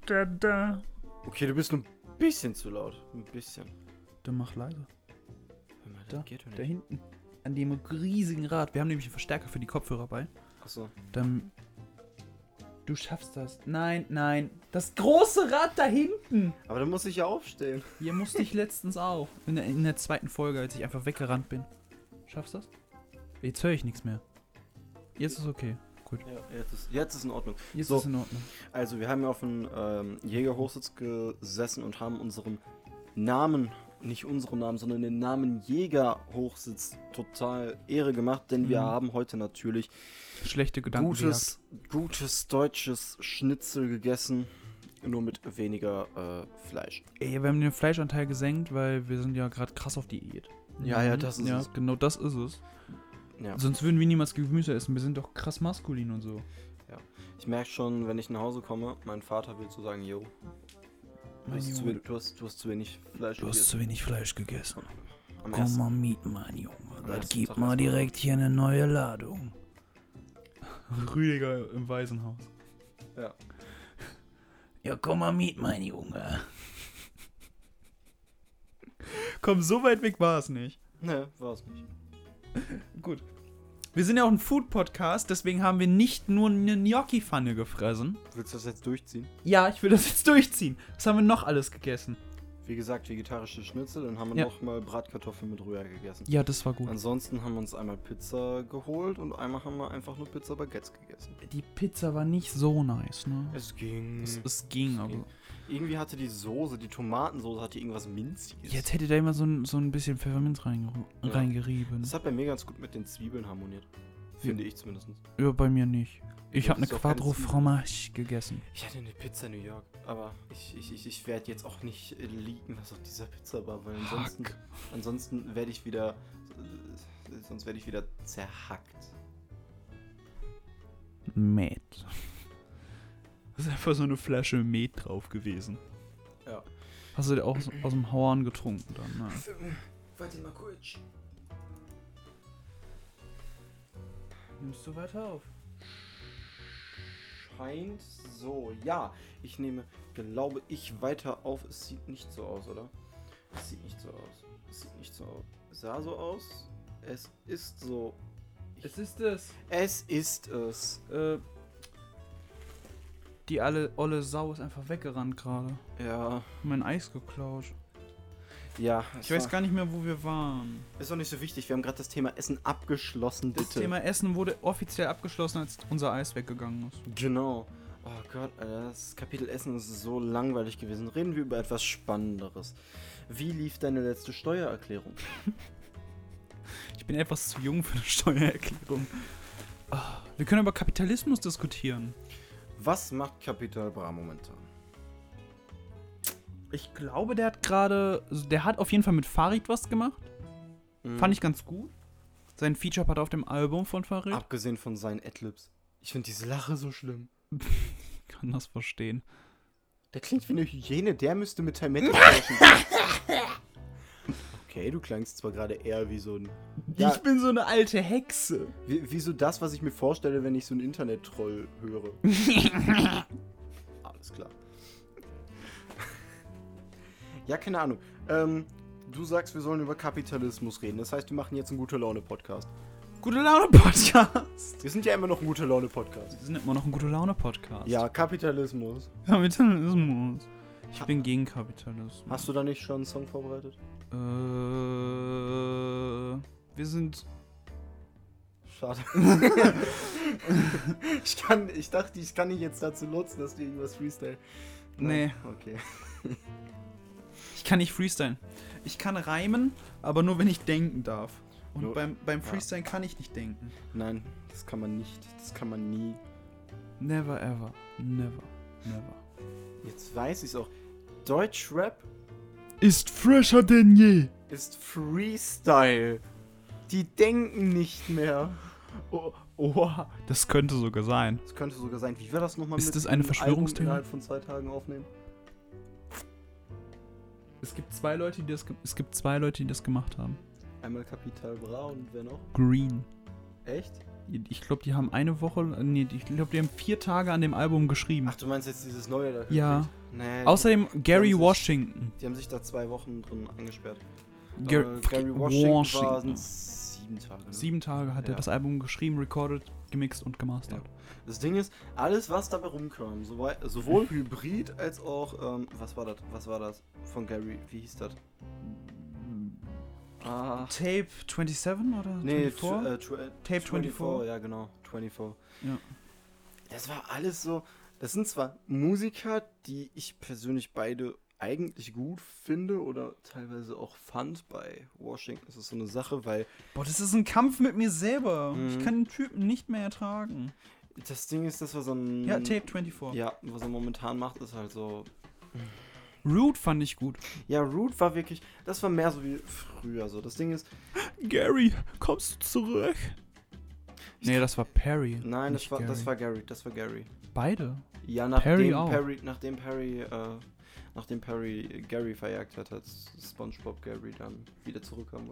Da, da. okay, du bist nur ein bisschen zu laut. Ein bisschen. Dann mach leise. Hör mal, Da, Da hinten. An dem riesigen Rad. Wir haben nämlich einen Verstärker für die Kopfhörer bei. Achso. Dann. Du schaffst das. Nein, nein. Das große Rad da hinten. Aber dann muss ich ja aufstehen. Hier musste ich letztens auch. In der, in der zweiten Folge, als ich einfach weggerannt bin. Schaffst du das? Jetzt höre ich nichts mehr. Jetzt ist okay. Gut. Ja, jetzt ist, jetzt ist in Ordnung. Jetzt So. ist in Ordnung. Also, wir haben ja auf dem ähm, Jägerhochsitz gesessen und haben unserem Namen, nicht unserem Namen, sondern den Namen Jägerhochsitz total Ehre gemacht, denn wir Mhm. haben heute natürlich Schlechte Gedanken. gutes, gutes deutsches Schnitzel gegessen, nur mit weniger äh, Fleisch. Ey, wir haben den Fleischanteil gesenkt, weil wir sind ja gerade krass auf Diät. Ja, ja, das ist ja, es. genau das ist es. Ja. Sonst würden wir niemals Gemüse essen. Wir sind doch krass maskulin und so. Ich merke schon, wenn ich nach Hause komme, mein Vater will so sagen, yo, du hast, zu, du, hast, du hast zu wenig Fleisch du hast zu wenig Fleisch gegessen. Am Komm ersten- mal mit, mein Junge. Am Das gibt Tag mal. direkt hier eine neue Ladung. Rüdiger im Waisenhaus. Ja. Ja, komm mal mit, mein Junge. komm, so weit weg war es nicht. Ne, war es nicht. Gut. Wir sind ja auch ein Food-Podcast, deswegen haben wir nicht nur eine Gnocchi-Pfanne gefressen. Willst du das jetzt durchziehen? Ja, ich will das jetzt durchziehen. Was haben wir noch alles gegessen? Wie gesagt, vegetarische Schnitzel, dann haben wir Ja. noch mal Bratkartoffeln mit Rührei gegessen. Ja, das war gut. Ansonsten haben wir uns einmal Pizza geholt und einmal haben wir einfach nur Pizza Baguettes gegessen. Die Pizza war nicht so nice, ne? Es ging. Es, es ging, Es aber. ging. Irgendwie hatte die Soße, die Tomatensoße hatte irgendwas Minziges. Jetzt hätte da immer so ein, so ein bisschen Pfefferminz reinge Ja. reingerieben. Das hat bei mir ganz gut mit den Zwiebeln harmoniert. Finde ich zumindest. Ja, bei mir nicht. Ich Ja, habe eine auch keine Quattro. Fromage gegessen. Ich hatte eine Pizza New York, aber ich, ich, ich, ich werde jetzt auch nicht äh, liegen, was auf dieser Pizza war, weil ansonsten, ansonsten werde ich wieder, äh, sonst werde ich wieder zerhackt. Met. Ist einfach so eine Flasche Met drauf gewesen. Ja. Hast du dir auch aus, aus dem Hauern getrunken dann, ne? Warte mal kurz. Nimmst du weiter auf? Scheint so, ja. Ich nehme, glaube ich, weiter auf. Es sieht nicht so aus, oder? Es sieht nicht so aus. Es sieht nicht so aus. Es sah so aus. Es ist so. Es ist es. Es ist es. Äh, die alle olle Sau ist einfach weggerannt gerade. Ja. Mein Eis geklaut. Ja. Ich weiß gar nicht mehr, wo wir waren. Ist doch nicht so wichtig. Wir haben gerade das Thema Essen abgeschlossen, Das bitte. Thema Essen wurde offiziell abgeschlossen, als unser Eis weggegangen ist. Genau. Oh Gott, Alter, das Kapitel Essen ist so langweilig gewesen. Reden wir über etwas Spannenderes. Wie lief deine letzte Steuererklärung? [LAUGHS] Ich bin etwas zu jung für eine Steuererklärung. Ah, wir können über Kapitalismus diskutieren. Was macht Kapital Bra momentan? Ich glaube, der hat gerade. Der hat auf jeden Fall mit Farid was gemacht. Mhm. Fand ich ganz gut. Sein Feature-Part auf dem Album von Farid. Abgesehen von seinen Adlibs. Ich finde diese Lache so schlimm. [LAUGHS] Ich kann das verstehen. Der klingt wie eine Hyäne, der müsste mit Metal [LAUGHS] sprechen. Okay, du klangst zwar gerade eher wie so ein. Ja. Ich bin so eine alte Hexe. Wie, wie so das, was ich mir vorstelle, wenn ich so einen Internet-Troll höre. [LAUGHS] Alles klar. ja, keine Ahnung. Ähm, du sagst, wir sollen über Kapitalismus reden. Das heißt, wir machen jetzt einen gute Laune-Podcast. Gute Laune-Podcast. Wir sind ja immer noch ein gute Laune-Podcast. Wir sind immer noch ein gute Laune-Podcast. Ja, Kapitalismus. Kapitalismus. Ich bin gegen Kapitalismus. Hast du da nicht schon einen Song vorbereitet? Äh, wir sind schade. ich, kann, ich dachte, ich kann dich jetzt dazu nutzen, dass du irgendwas freestyle. Nee. Okay. Ich kann nicht freestylen. Ich kann reimen, aber nur wenn ich denken darf. Und Nur- beim, beim ja. Freestylen kann ich nicht denken. Nein, das kann man nicht. Das kann man nie. Never ever. Never. Never. Jetzt weiß ich's auch. Deutschrap Ist fresher denn je. ist Freestyle. Die denken nicht mehr. Oh, oh, das könnte sogar sein. Das könnte sogar sein. Wie wäre das nochmal Ist mit das eine Verschwörungstheorie? Innerhalb von zwei Tagen aufnehmen? Es gibt zwei Leute, die das, ge- es gibt zwei Leute, die das gemacht haben. Einmal Capital Bra und wer noch? Green. Echt? Ich glaube, die haben eine Woche, nee, ich glaube, die haben vier Tage an dem Album geschrieben. Ach, du meinst jetzt dieses neue da? Ja. Nee. Außerdem Gary sich- Washington. Die haben sich da zwei Wochen drin eingesperrt. Gar Äh, Gary Washington, Washington. waren sieben Tage. Ne? Sieben Tage hat er Ja. das Album geschrieben, recorded, gemixt und gemastert. Das Ding ist, alles was dabei rumkam, sowohl [LAUGHS] Hybrid als auch, ähm, was war das? Was war das? Von Gary, wie hieß das? Ah. Tape 27 oder Nee, 24? tw- äh, äh, Tape 24. ja genau, 24. Ja. Das war alles so, das sind zwar Musiker, die ich persönlich beide eigentlich gut finde oder teilweise auch fand bei Washington. Das ist so eine Sache, weil Boah, das ist ein Kampf mit mir selber. Ich Mhm. kann den Typen nicht mehr ertragen. das Ding ist, dass wir so ein... Ja, Tape 24. Ja, was er momentan macht, ist halt so... Rude fand ich gut. Ja, Root war wirklich, das war mehr so wie früher so. Das Ding ist, [GASPS] Gary, kommst du zurück? Nee, das war Perry. nein, das war, das Gary. war Gary, das war Gary. Beide. Ja, nachdem Perry Perry, auch. nachdem Perry, äh, nachdem Perry Gary verjagt hat, hat SpongeBob Gary dann wieder zurückkam.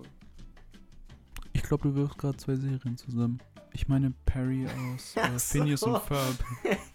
Ich glaube, du wirfst gerade zwei Serien zusammen. Ich meine Perry aus äh. [LAUGHS] Phineas und Ferb. [LAUGHS]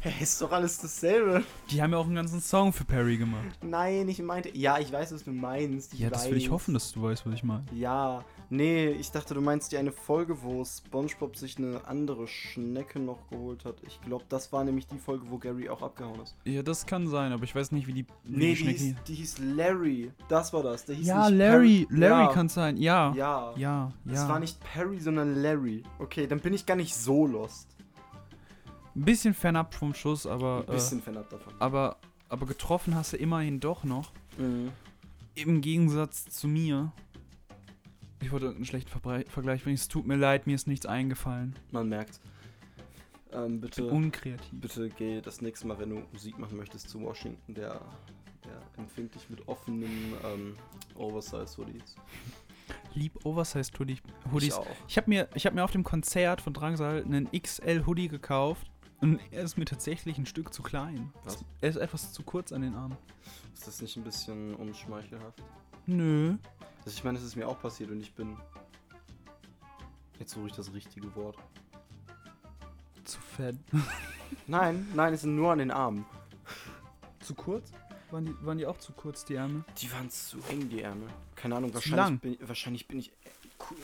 Hä, ist doch alles dasselbe. Die haben ja auch einen ganzen Song für Perry gemacht. Nein, ich meinte, ja, ich weiß, was du meinst. Ich ja, das will ich weiß. hoffen, dass du weißt, was ich meine. Ja, nee, ich dachte, du meinst die eine Folge, wo SpongeBob sich eine andere Schnecke noch geholt hat. Ich glaube, das war nämlich die Folge, wo Gary auch abgehauen ist. Ja, das kann sein, aber ich weiß nicht, wie die, wie Nee, die Schnecke hieß, die hieß Larry. Das war das. Der hieß Ja, Larry. Perry. Larry ja. kann es sein. Ja. Ja. Ja, Es ja. war nicht Perry, sondern Larry. Okay, dann bin ich gar nicht so lost. Ein bisschen fernab vom Schuss, aber, Ein bisschen fernab davon. äh, aber, aber getroffen hast du immerhin doch noch. Mhm. Im Gegensatz zu mir. Ich wollte einen schlechten Vergleich bringen. Es tut mir leid, mir ist nichts eingefallen. Man merkt. Ähm, bitte, Unkreativ. bitte geh das nächste Mal, wenn du Musik machen möchtest, zu Washington. Der, der dich mit offenen ähm, Oversize-Hoodies. [LAUGHS] Lieb Oversized Hoodie, Ich auch. Ich habe mir, ich hab mir auf dem Konzert von Drangsal einen XL Hoodie gekauft. Und er ist mir tatsächlich ein Stück zu klein. Was? Er ist etwas zu kurz an den Armen. Ist das nicht ein bisschen unschmeichelhaft? Nö. Also ich meine, es ist mir auch passiert und ich bin. Jetzt suche ich das richtige Wort. Zu fett. [LAUGHS] Nein, nein, es sind nur an den Armen. Zu kurz? Waren die, waren die auch zu kurz, die Ärmel? Die waren zu eng, die Ärmel. Keine Ahnung, wahrscheinlich bin, wahrscheinlich bin ich. äh,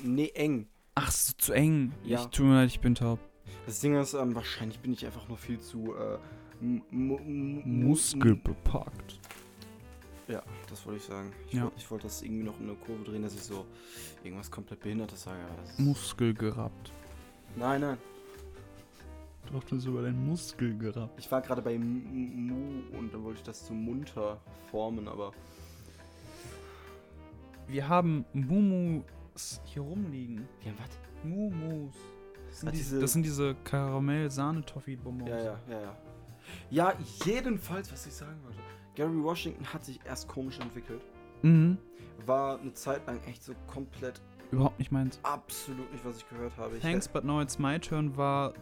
Nee, eng. Ach, so zu eng. Ja. Ich tut mir leid, ich bin taub. Das Ding ist, ähm, wahrscheinlich bin ich einfach nur viel zu. Äh, mu- mu- mu- Muskelbepackt. Ja, das wollte ich sagen. Ich, Ja. wollt- wollte das irgendwie noch in eine Kurve drehen, dass ich so irgendwas komplett Behindertes sage. aber das ist- Muskel gerappt. Nein, nein. Du hast das über deinen Muskel gerappt. Ich war gerade bei Mu und dann wollte ich das zu munter formen, aber. Wir haben Mumus hier rumliegen. Ja, was? Mumus. Das sind Ah, diese, diese- das sind diese Karamell-Sahne-Toffee-Bonbons. Ja, ja, ja, ja. Ja, jedenfalls, was ich sagen wollte. Gary Washington hat sich erst komisch entwickelt. Mhm. War eine Zeit lang echt so komplett Überhaupt nicht meins. absolut nicht, was ich gehört habe. Ich, Thanks, but now it's my turn war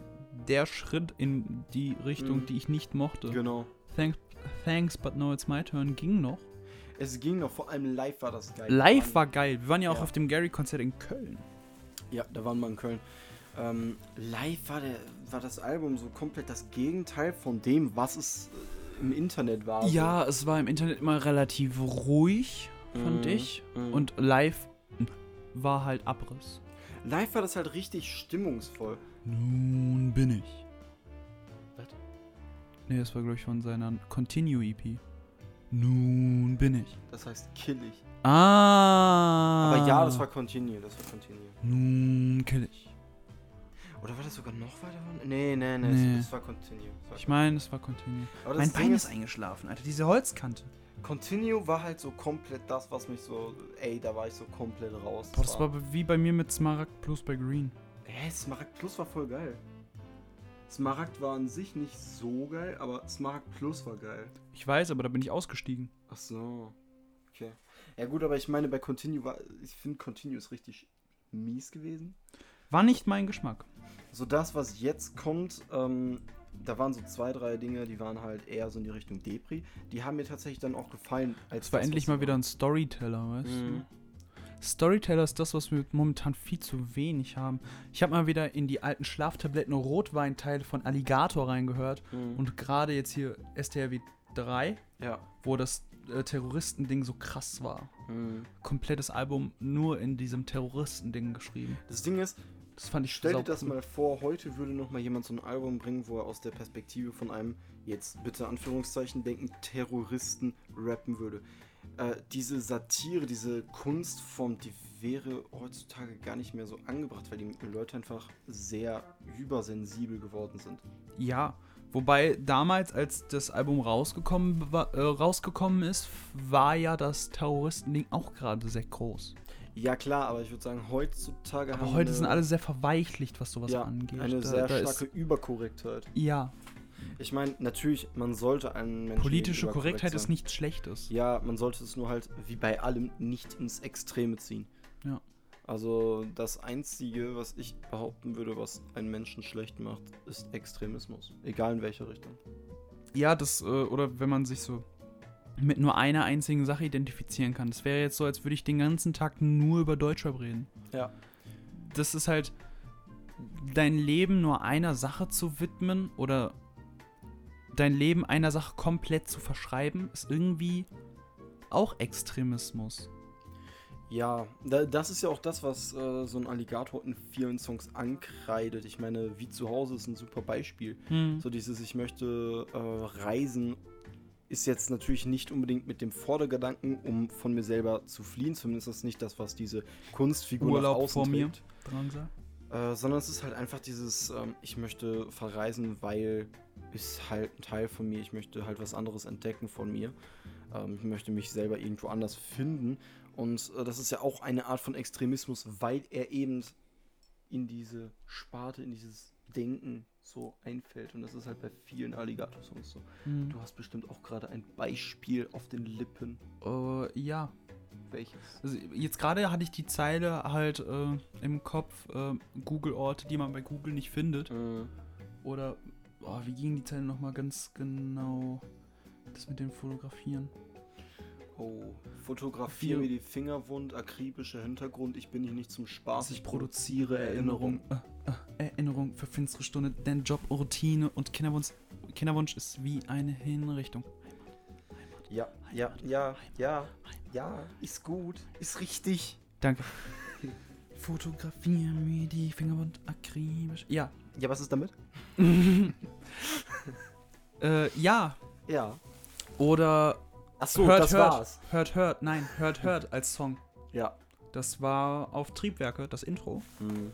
der Schritt in die Richtung, Mhm. die ich nicht mochte. Genau. Thanks, thanks, but now it's my turn ging noch. Es ging noch, vor allem live war das geil. Live war geil. Wir waren ja auch Ja. auf dem Gary-Konzert in Köln. Ja, da waren wir in Köln. Ähm, live war, der, war das Album so komplett das Gegenteil von dem, was es äh, im Internet war. Ja, es war im Internet immer relativ ruhig, fand Mhm, ich. mhm. Und live war halt Abriss. So. Live war das halt richtig stimmungsvoll. Nun bin ich. Was? Nee, das war, glaube ich, von seiner Continue-EP. Nun bin ich. Das heißt killig. Ah. Aber ja, das war Continue, das war Continue. Nun kill ich. Oder war das sogar noch weiter? Nee, nee, nee, Nee. Es, es war Continue. Es war Ich meine, es war Continue. Mein Bein ist, ist eingeschlafen, Alter. Diese Holzkante. Continue war halt so komplett das, was mich so, ey, da war ich so komplett raus. Boah, das war wie bei mir mit Smaragd plus bei Green. Hä, Smaragd Plus war voll geil. Smaragd war an sich nicht so geil, aber Smaragd Plus war geil. Ich weiß, aber da bin ich ausgestiegen. Ach so. Okay. Ja gut, aber ich meine, bei Continue war, ich finde Continue ist richtig mies gewesen. War nicht mein Geschmack. So das, was jetzt kommt, ähm, da waren so zwei, drei Dinge, die waren halt eher so in die Richtung Depri. Die haben mir tatsächlich dann auch gefallen. Als Es war das, endlich mal wieder ein Storyteller, weißt Mhm. du? Storyteller ist das, was wir momentan viel zu wenig haben. Ich habe mal wieder in die alten Schlaftabletten Rotweinteile von Alligator reingehört Mhm. und gerade jetzt hier STRW 3, ja. wo das äh, Terroristending so krass war. Mhm. Komplettes Album nur in diesem Terroristending geschrieben. Das Ding ist, Das fand ich Stell dir das cool. mal vor, heute würde noch mal jemand so ein Album bringen, wo er aus der Perspektive von einem, jetzt bitte Anführungszeichen denken, Terroristen rappen würde. Äh, diese Satire, diese Kunstform, die wäre heutzutage gar nicht mehr so angebracht, weil die Leute einfach sehr übersensibel geworden sind. Ja, wobei damals, als das Album rausgekommen, äh, rausgekommen ist, war ja das Terroristending auch gerade sehr groß. Ja klar, aber ich würde sagen, heutzutage Aber haben heute sind alle sehr verweichlicht, was sowas ja, angeht. eine Da- sehr da ist- starke Überkorrektheit. Ja, Ich meine, natürlich, man sollte einen Menschen politische Korrektheit ist sein. nichts Schlechtes. Ja, man sollte es nur halt, wie bei allem, nicht ins Extreme ziehen. Ja. Also das Einzige, was ich behaupten würde, was einen Menschen schlecht macht, ist Extremismus. Egal in welche Richtung. Ja, das, äh, oder wenn man sich so mit nur einer einzigen Sache identifizieren kann. Das wäre jetzt so, als würde ich den ganzen Tag nur über Deutschrap reden. Ja. Das ist halt, dein Leben nur einer Sache zu widmen oder dein Leben einer Sache komplett zu verschreiben, ist irgendwie auch Extremismus. Ja, da, das ist ja auch das, was äh, so ein Alligator in vielen Songs ankreidet. Ich meine, wie zu Hause ist ein super Beispiel. Hm. So dieses Ich möchte äh, reisen ist jetzt natürlich nicht unbedingt mit dem Vordergedanken, um von mir selber zu fliehen. Zumindest ist das nicht das, was diese Kunstfigur nach Urlaub außen vor mir. Äh, sondern es ist halt einfach dieses, ähm, ich möchte verreisen, weil ist halt ein Teil von mir. Ich möchte halt was anderes entdecken von mir. Ähm, ich möchte mich selber irgendwo anders finden. Und äh, das ist ja auch eine Art von Extremismus, weil er eben in diese Sparte, in dieses Denken so einfällt. Und das ist halt bei vielen Alligator-Songs so. Hm. Du hast bestimmt auch gerade ein Beispiel auf den Lippen. Äh, ja. Welches? Also jetzt gerade hatte ich die Zeile halt äh, im Kopf, äh, Google-Orte, die man bei Google nicht findet. Äh, Oder, oh, wie ging die Zeile nochmal ganz genau? Das mit dem Fotografieren. Oh, fotografiere mir die Finger wund, akribischer Hintergrund, ich bin hier nicht zum Spaß, ich produziere Erinnerung. Äh, äh, Erinnerung für finstere Stunde, denn Job, Routine und Kinderwunsch, Kinderwunsch ist wie eine Hinrichtung. Ja, ja, ja, ja, ja, ist gut, ist richtig. Danke. [LAUGHS] Fotografiere mir die Finger und akribisch. Ja. Ja, was ist damit? [LAUGHS] äh, ja. Ja. Oder Ach so, hört, das hört, war's. Hört, hört, nein, hört, hört als Song. Ja. Das war auf Triebwerke, das Intro, Hm.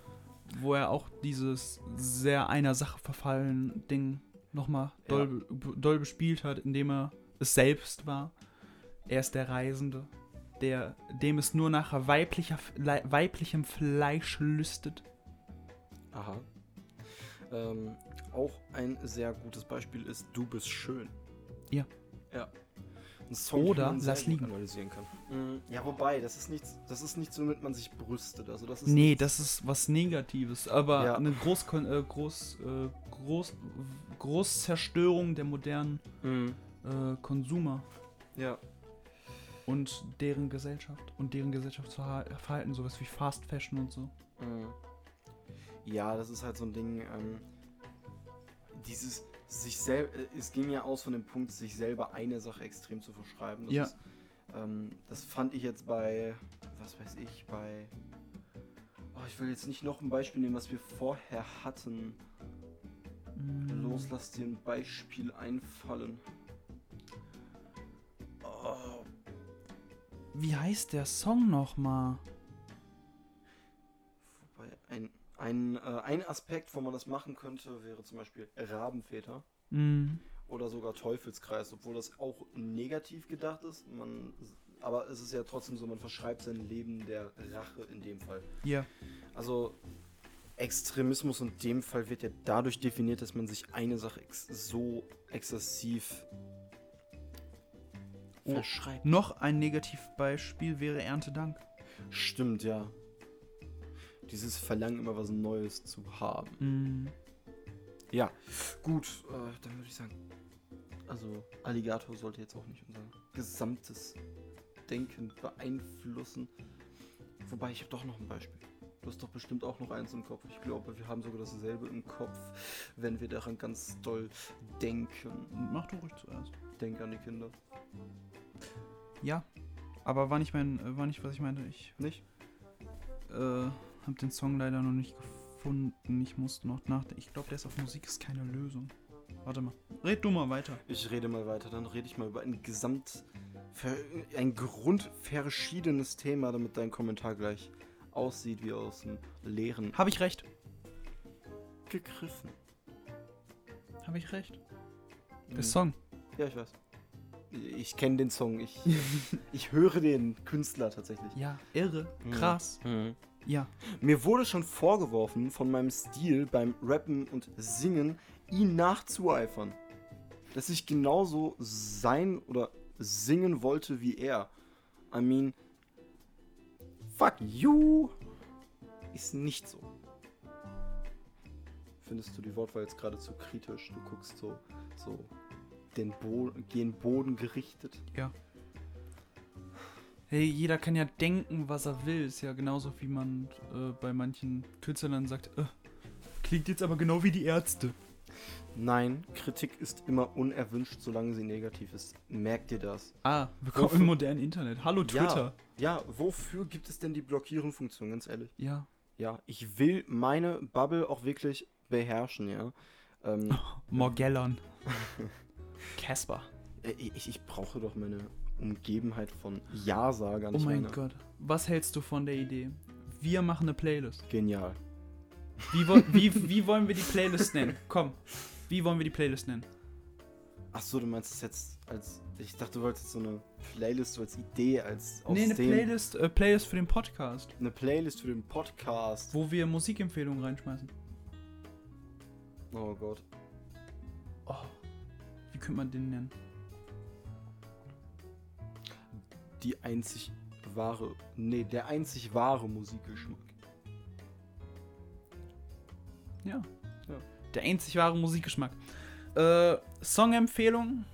wo er auch dieses sehr einer Sache verfallen Ding nochmal doll, doll bespielt hat, indem er es selbst war. Er ist der Reisende, der, dem es nur nach weiblicher, weiblichem Fleisch lüstet. Aha. Ähm, auch ein sehr gutes Beispiel ist Du bist schön. Ja. Ja. Song, Oder Lass liegen. analysieren kann. Mm, Ja, wobei, das ist nichts, das ist nichts, womit man sich brüstet. Also das ist Nee, nichts- das ist was Negatives, aber Ja. eine Groß, äh, Groß, äh, Groß, Großzerstörung der modernen Mm, äh, Konsumer Ja. und deren Gesellschaft und deren Gesellschaftsverhalten, sowas wie Fast Fashion und so. Mhm. Ja, das ist halt so ein Ding, ähm, dieses sich selber, es ging ja aus von dem Punkt, sich selber eine Sache extrem zu verschreiben. Das Ja. Ist, ähm, das fand ich jetzt bei, was weiß ich, bei, oh, ich will jetzt nicht noch ein Beispiel nehmen, was wir vorher hatten. Mm. Los, lass dir ein Beispiel einfallen. Oh, Wie heißt der Song nochmal? Ein äh, ein Aspekt, wo man das machen könnte, wäre zum Beispiel Rabenväter Mhm. oder sogar Teufelskreis, obwohl das auch negativ gedacht ist. Man, aber es ist ja trotzdem so, man verschreibt sein Leben der Rache in dem Fall. Ja. Also Extremismus in dem Fall wird ja dadurch definiert, dass man sich eine Sache ex so exzessiv Oh. verschreibt. Noch ein Negativbeispiel wäre Erntedank. Stimmt, ja. Dieses Verlangen, immer was Neues zu haben. Mhm. Ja, gut, äh, dann würde ich sagen, also Alligator sollte jetzt auch nicht unser gesamtes Denken beeinflussen. Wobei, ich habe doch noch ein Beispiel. Du hast doch bestimmt auch noch eins im Kopf. Ich glaube, wir haben sogar dasselbe im Kopf, wenn wir daran ganz doll denken. Mach du ruhig zuerst. Denk an die Kinder. Ja. Aber war nicht mein, äh, war nicht, was ich meinte. Ich Nicht? äh, habe den Song leider noch nicht gefunden. Ich musste noch nachdenken. Ich glaube, der ist auf Musik ist keine Lösung. Warte mal. Red du mal weiter. Ich rede mal weiter, dann rede ich mal über ein gesamt, ein grundverschiedenes Thema, damit dein Kommentar gleich aussieht wie aus dem leeren Habe ich recht? gegriffen. Habe ich recht? Der Mhm. Song. Ja, ich weiß. Ich kenne den Song. Ich, [LAUGHS] ich höre den Künstler tatsächlich. Ja, irre. Krass. Ja. Mir wurde schon vorgeworfen, von meinem Stil beim Rappen und Singen ihn nachzueifern. Dass ich genauso sein oder singen wollte wie er. I mean, fuck you. Ist nicht so. Findest du die Wortwahl jetzt gerade zu kritisch? Du guckst so, so den Bo gen Boden gerichtet. Ja. Hey, jeder kann ja denken, was er will. Ist ja genauso, wie man äh, bei manchen Künstlern sagt, äh, klingt jetzt aber genau wie die Ärzte. Nein, Kritik ist immer unerwünscht, solange sie negativ ist. Merkt ihr das? Ah, willkommen Wofür- im modernen Internet. Hallo Twitter. Ja, wofür gibt es denn die Blockierungsfunktion, ganz ehrlich? Ja. Ja, ich will meine Bubble auch wirklich beherrschen, ja. Ähm, [LAUGHS] Morgellon. [LAUGHS] Casper. äh, ich, ich brauche doch meine Umgebenheit von Ja-Sagern. Oh mein meine, Gott. Was hältst du von der Idee? Wir machen eine Playlist. Genial. Wie, woll- wie, [LAUGHS] wie wollen wir die Playlist nennen? Komm. Wie wollen wir die Playlist nennen? Ach so, du meinst es jetzt als. Ich dachte, du wolltest so eine Playlist so als Idee, als aus nee, eine Playlist, äh, Playlist für den Podcast. Eine Playlist für den Podcast. Wo wir Musikempfehlungen reinschmeißen. Oh Gott. Oh. Wie könnte man den nennen? Die einzig wahre. Nee, der einzig wahre Musikgeschmack. Ja. Ja. Der einzig wahre Musikgeschmack. Äh, Songempfehlung.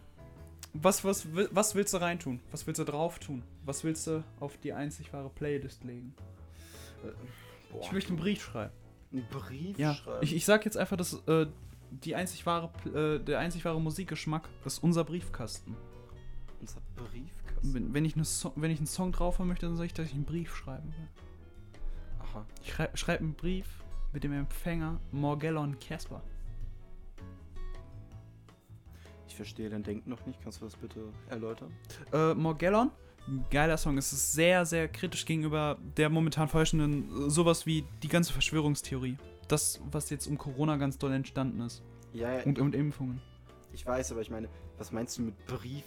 Was, was, was willst du reintun? Was willst du drauf tun? Was willst du auf die einzig wahre Playlist legen? Boah, Ich möchte einen Brief schreiben. einen Brief Ja. schreiben. Ich, ich sag jetzt einfach, dass äh, die einzig wahre, äh, der einzig wahre Musikgeschmack ist unser Briefkasten. Unser Briefkasten. Wenn, wenn, ich eine so wenn ich einen Song drauf haben möchte, dann sage ich, dass ich einen Brief schreiben will. Aha. Ich schrei schreibe einen Brief mit dem Empfänger Morgellon Casper. Ich verstehe dein Denken noch nicht. Kannst du das bitte erläutern? Äh, Morgellon, geiler Song. Es ist sehr, sehr kritisch gegenüber der momentan vorherrschenden, äh, sowas wie die ganze Verschwörungstheorie. Das, was jetzt um Corona ganz doll entstanden ist. Ja, ja, Und, und Impfungen. ich weiß, aber ich meine, was meinst du mit Brief?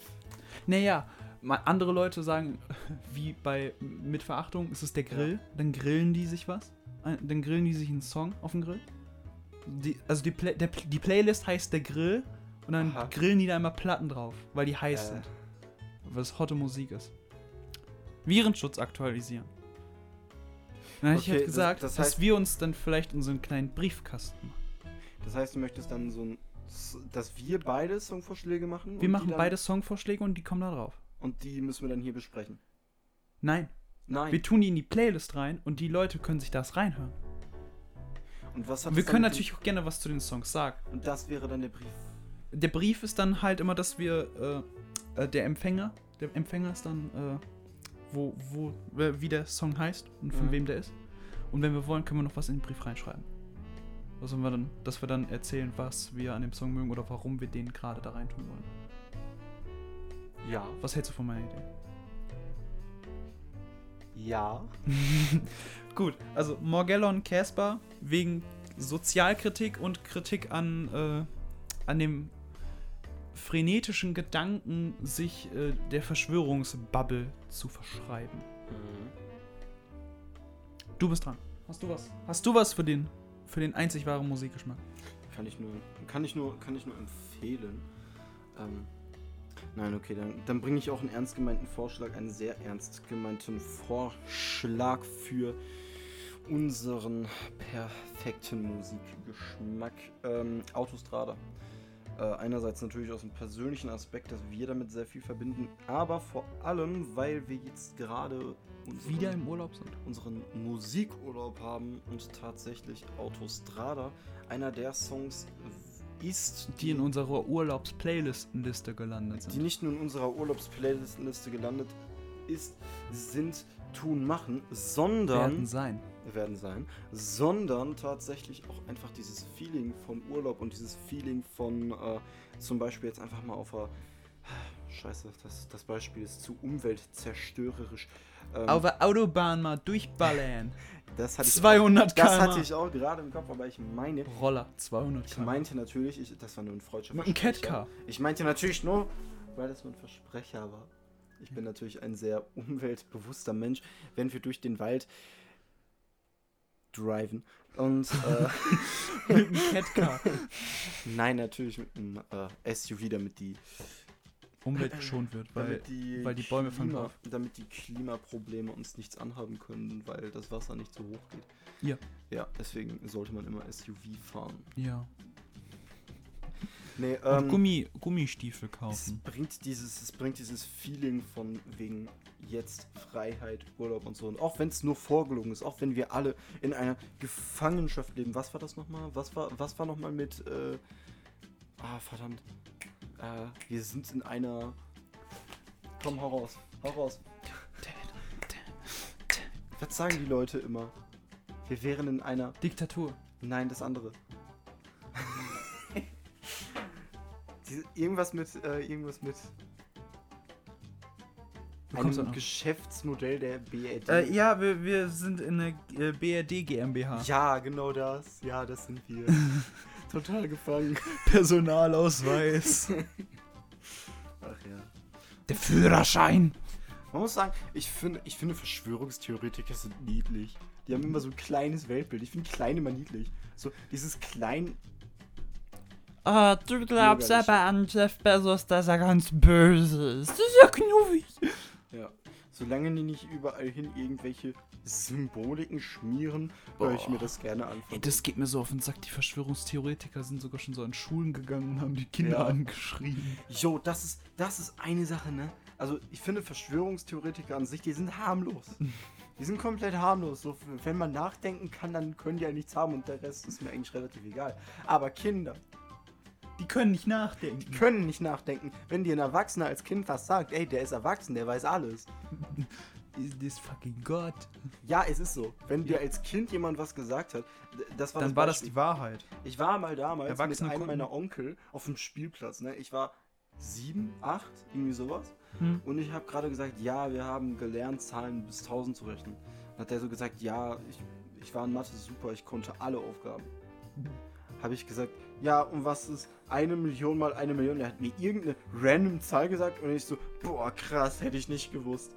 Naja, andere Leute sagen, [LAUGHS] wie bei mit Verachtung, ist es der Grill. Dann grillen die sich was. Dann grillen die sich einen Song auf den Grill. Die, also die, Play, der, die Playlist heißt der Grill und dann Aha. grillen die da immer Platten drauf, weil die heiß Äh. sind. Weil es hotte Musik ist. Virenschutz aktualisieren. Dann hätte ich halt das- gesagt, das dass heißt- wir uns dann vielleicht unseren kleinen Briefkasten machen. Das heißt, du möchtest dann so ein. dass wir beide Songvorschläge machen? Wir machen beide Songvorschläge und die kommen da drauf. Und die müssen wir dann hier besprechen. Nein, Nein. wir tun die in die Playlist rein und die Leute können sich das reinhören. und was hat Wir können natürlich auch gerne was zu den Songs sagen. Und das wäre dann der Brief. Der Brief ist dann halt immer, dass wir, äh, äh, der Empfänger, der Empfänger ist dann, äh, wo, wo, äh, wie der Song heißt und von Mhm. wem der ist. Und wenn wir wollen, können wir noch was in den Brief reinschreiben. Was sollen wir dann, dass wir dann erzählen, was wir an dem Song mögen oder warum wir den gerade da rein tun wollen. Ja. Was hältst du von meiner Idee? Ja. [LAUGHS] Gut, also Morgellon Casper wegen Sozialkritik und Kritik an, äh, an dem frenetischen Gedanken, sich äh, der Verschwörungsbubble zu verschreiben. Mhm. Du bist dran. Hast du was? Hast du was für den, für den einzig wahren Musikgeschmack? Kann ich nur, kann ich nur, kann ich nur empfehlen. Ähm, nein, okay, dann, dann bringe ich auch einen ernst gemeinten Vorschlag, einen sehr ernst gemeinten Vorschlag für unseren perfekten Musikgeschmack. Ähm, Autostrada. Äh, einerseits natürlich aus dem persönlichen Aspekt, dass wir damit sehr viel verbinden, aber vor allem, weil wir jetzt gerade Wieder im Urlaub sind. unseren Musikurlaub haben und tatsächlich Autostrada einer der Songs ist, Die in unserer Urlaubs-Playlistenliste gelandet die sind. nicht nur in unserer Urlaubsplaylistliste gelandet ist, sind, tun, machen, sondern werden sein. werden sein, sondern tatsächlich auch einfach dieses Feeling von Urlaub und dieses Feeling von äh, zum Beispiel jetzt einfach mal auf der Scheiße, das, das Beispiel ist zu umweltzerstörerisch. Ähm, Auf der Autobahn mal durchballern. [LAUGHS] das hatte ich 200 Das hatte ich auch gerade im Kopf, aber ich meine, Roller, 200 ich km. meinte natürlich, ich, das war nur ein freudscher Mit einem. Catcar. Ich meinte natürlich nur, weil das nur ein Versprecher war. Ich bin natürlich ein sehr umweltbewusster Mensch, wenn wir durch den Wald driven. Und äh, [LAUGHS] Mit einem Catcar. [LAUGHS] nein, natürlich mit einem äh, SUV, damit die, Umwelt geschont [CLEARS THROAT] wird, weil die, weil die Bäume fangen Klima, auf. damit die Klimaprobleme uns nichts anhaben können, weil das Wasser nicht so hoch geht. Ja. Ja, deswegen sollte man immer SUV fahren. ja. Nee, ähm, Gummi, Gummistiefel Es kaufen. bringt dieses, es bringt dieses Feeling von wegen jetzt Freiheit, Urlaub und so. Und auch wenn es nur vorgelogen ist, auch wenn wir alle in einer Gefangenschaft leben. Was war das nochmal? Was war, was war nochmal mit, äh, ah, verdammt. Äh, wir sind in einer, komm, hau raus, hau raus. Was sagen die Leute immer? Wir wären in einer, Diktatur. nein, das andere. Diese, irgendwas mit, äh, irgendwas mit einem. Geschäftsmodell der BRD. Äh, ja, wir, wir sind in der äh, BRD GmbH. Ja, genau das. Ja, das sind wir. [LAUGHS] Total gefangen. [LAUGHS] Personalausweis. Ach ja. der Führerschein. Man muss sagen, ich finde, ich finde Verschwörungstheoretiker sind niedlich. Die haben immer so ein kleines Weltbild. Ich finde kleine immer niedlich. So dieses klein. Ah, du glaubst aber an Jeff Bezos, dass er ganz böse ist. Das ist ja knuffig. Ja. Solange die nicht überall hin irgendwelche Symboliken schmieren, höre ich mir das gerne an. Ey, das geht mir so auf den Sack. Die Verschwörungstheoretiker sind sogar schon so an Schulen gegangen und haben die Kinder Ja. angeschrien. Jo, das ist, das ist eine Sache, ne? Also ich finde Verschwörungstheoretiker an sich, die sind harmlos. [LAUGHS] Die sind komplett harmlos. So, wenn man nachdenken kann, dann können die ja nichts haben und der Rest ist mir eigentlich relativ egal. Aber Kinder, Die können nicht nachdenken. die können nicht nachdenken. Wenn dir ein Erwachsener als Kind was sagt, ey, der ist erwachsen, der weiß alles. [LAUGHS] Is this fucking God? Ja, es ist so. Wenn dir als Kind jemand was gesagt hat, das war Dann das war das die Wahrheit. Ich war mal damals Erwachsene mit einem Kunden. meiner Onkel auf dem Spielplatz. Ne? Ich war sieben, acht, irgendwie sowas. Hm. Und ich habe gerade gesagt, ja, wir haben gelernt, Zahlen bis 1000 zu rechnen. Dann hat er so gesagt, ja, ich, ich war in Mathe super, ich konnte alle Aufgaben. Habe ich gesagt, ja, und was ist eine Million mal eine Million? Er hat mir irgendeine random Zahl gesagt und ich so, boah, krass, hätte ich nicht gewusst.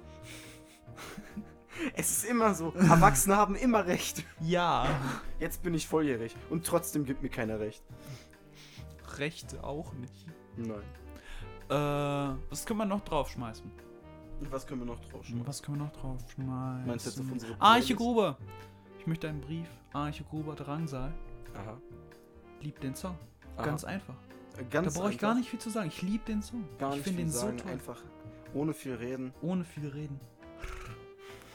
[LAUGHS] es ist immer so, Erwachsene haben immer recht. Ja. Jetzt bin ich volljährig und trotzdem gibt mir keiner recht. Recht auch nicht. Nein. Äh, was können wir noch draufschmeißen? Was können wir noch draufschreiben? Was können wir noch draufschmeißen? Meinst du jetzt auf unsere Arche Playlist? Gruber. Ich möchte einen Brief. Arche Gruber Drangsal. Aha. Liebt den Song. Aha. Ganz einfach. Ganz da brauche ich gar nicht viel zu sagen. Ich liebe den Song. Gar ich nicht finde viel den so sagen, toll. einfach ohne viel reden. Ohne viel reden.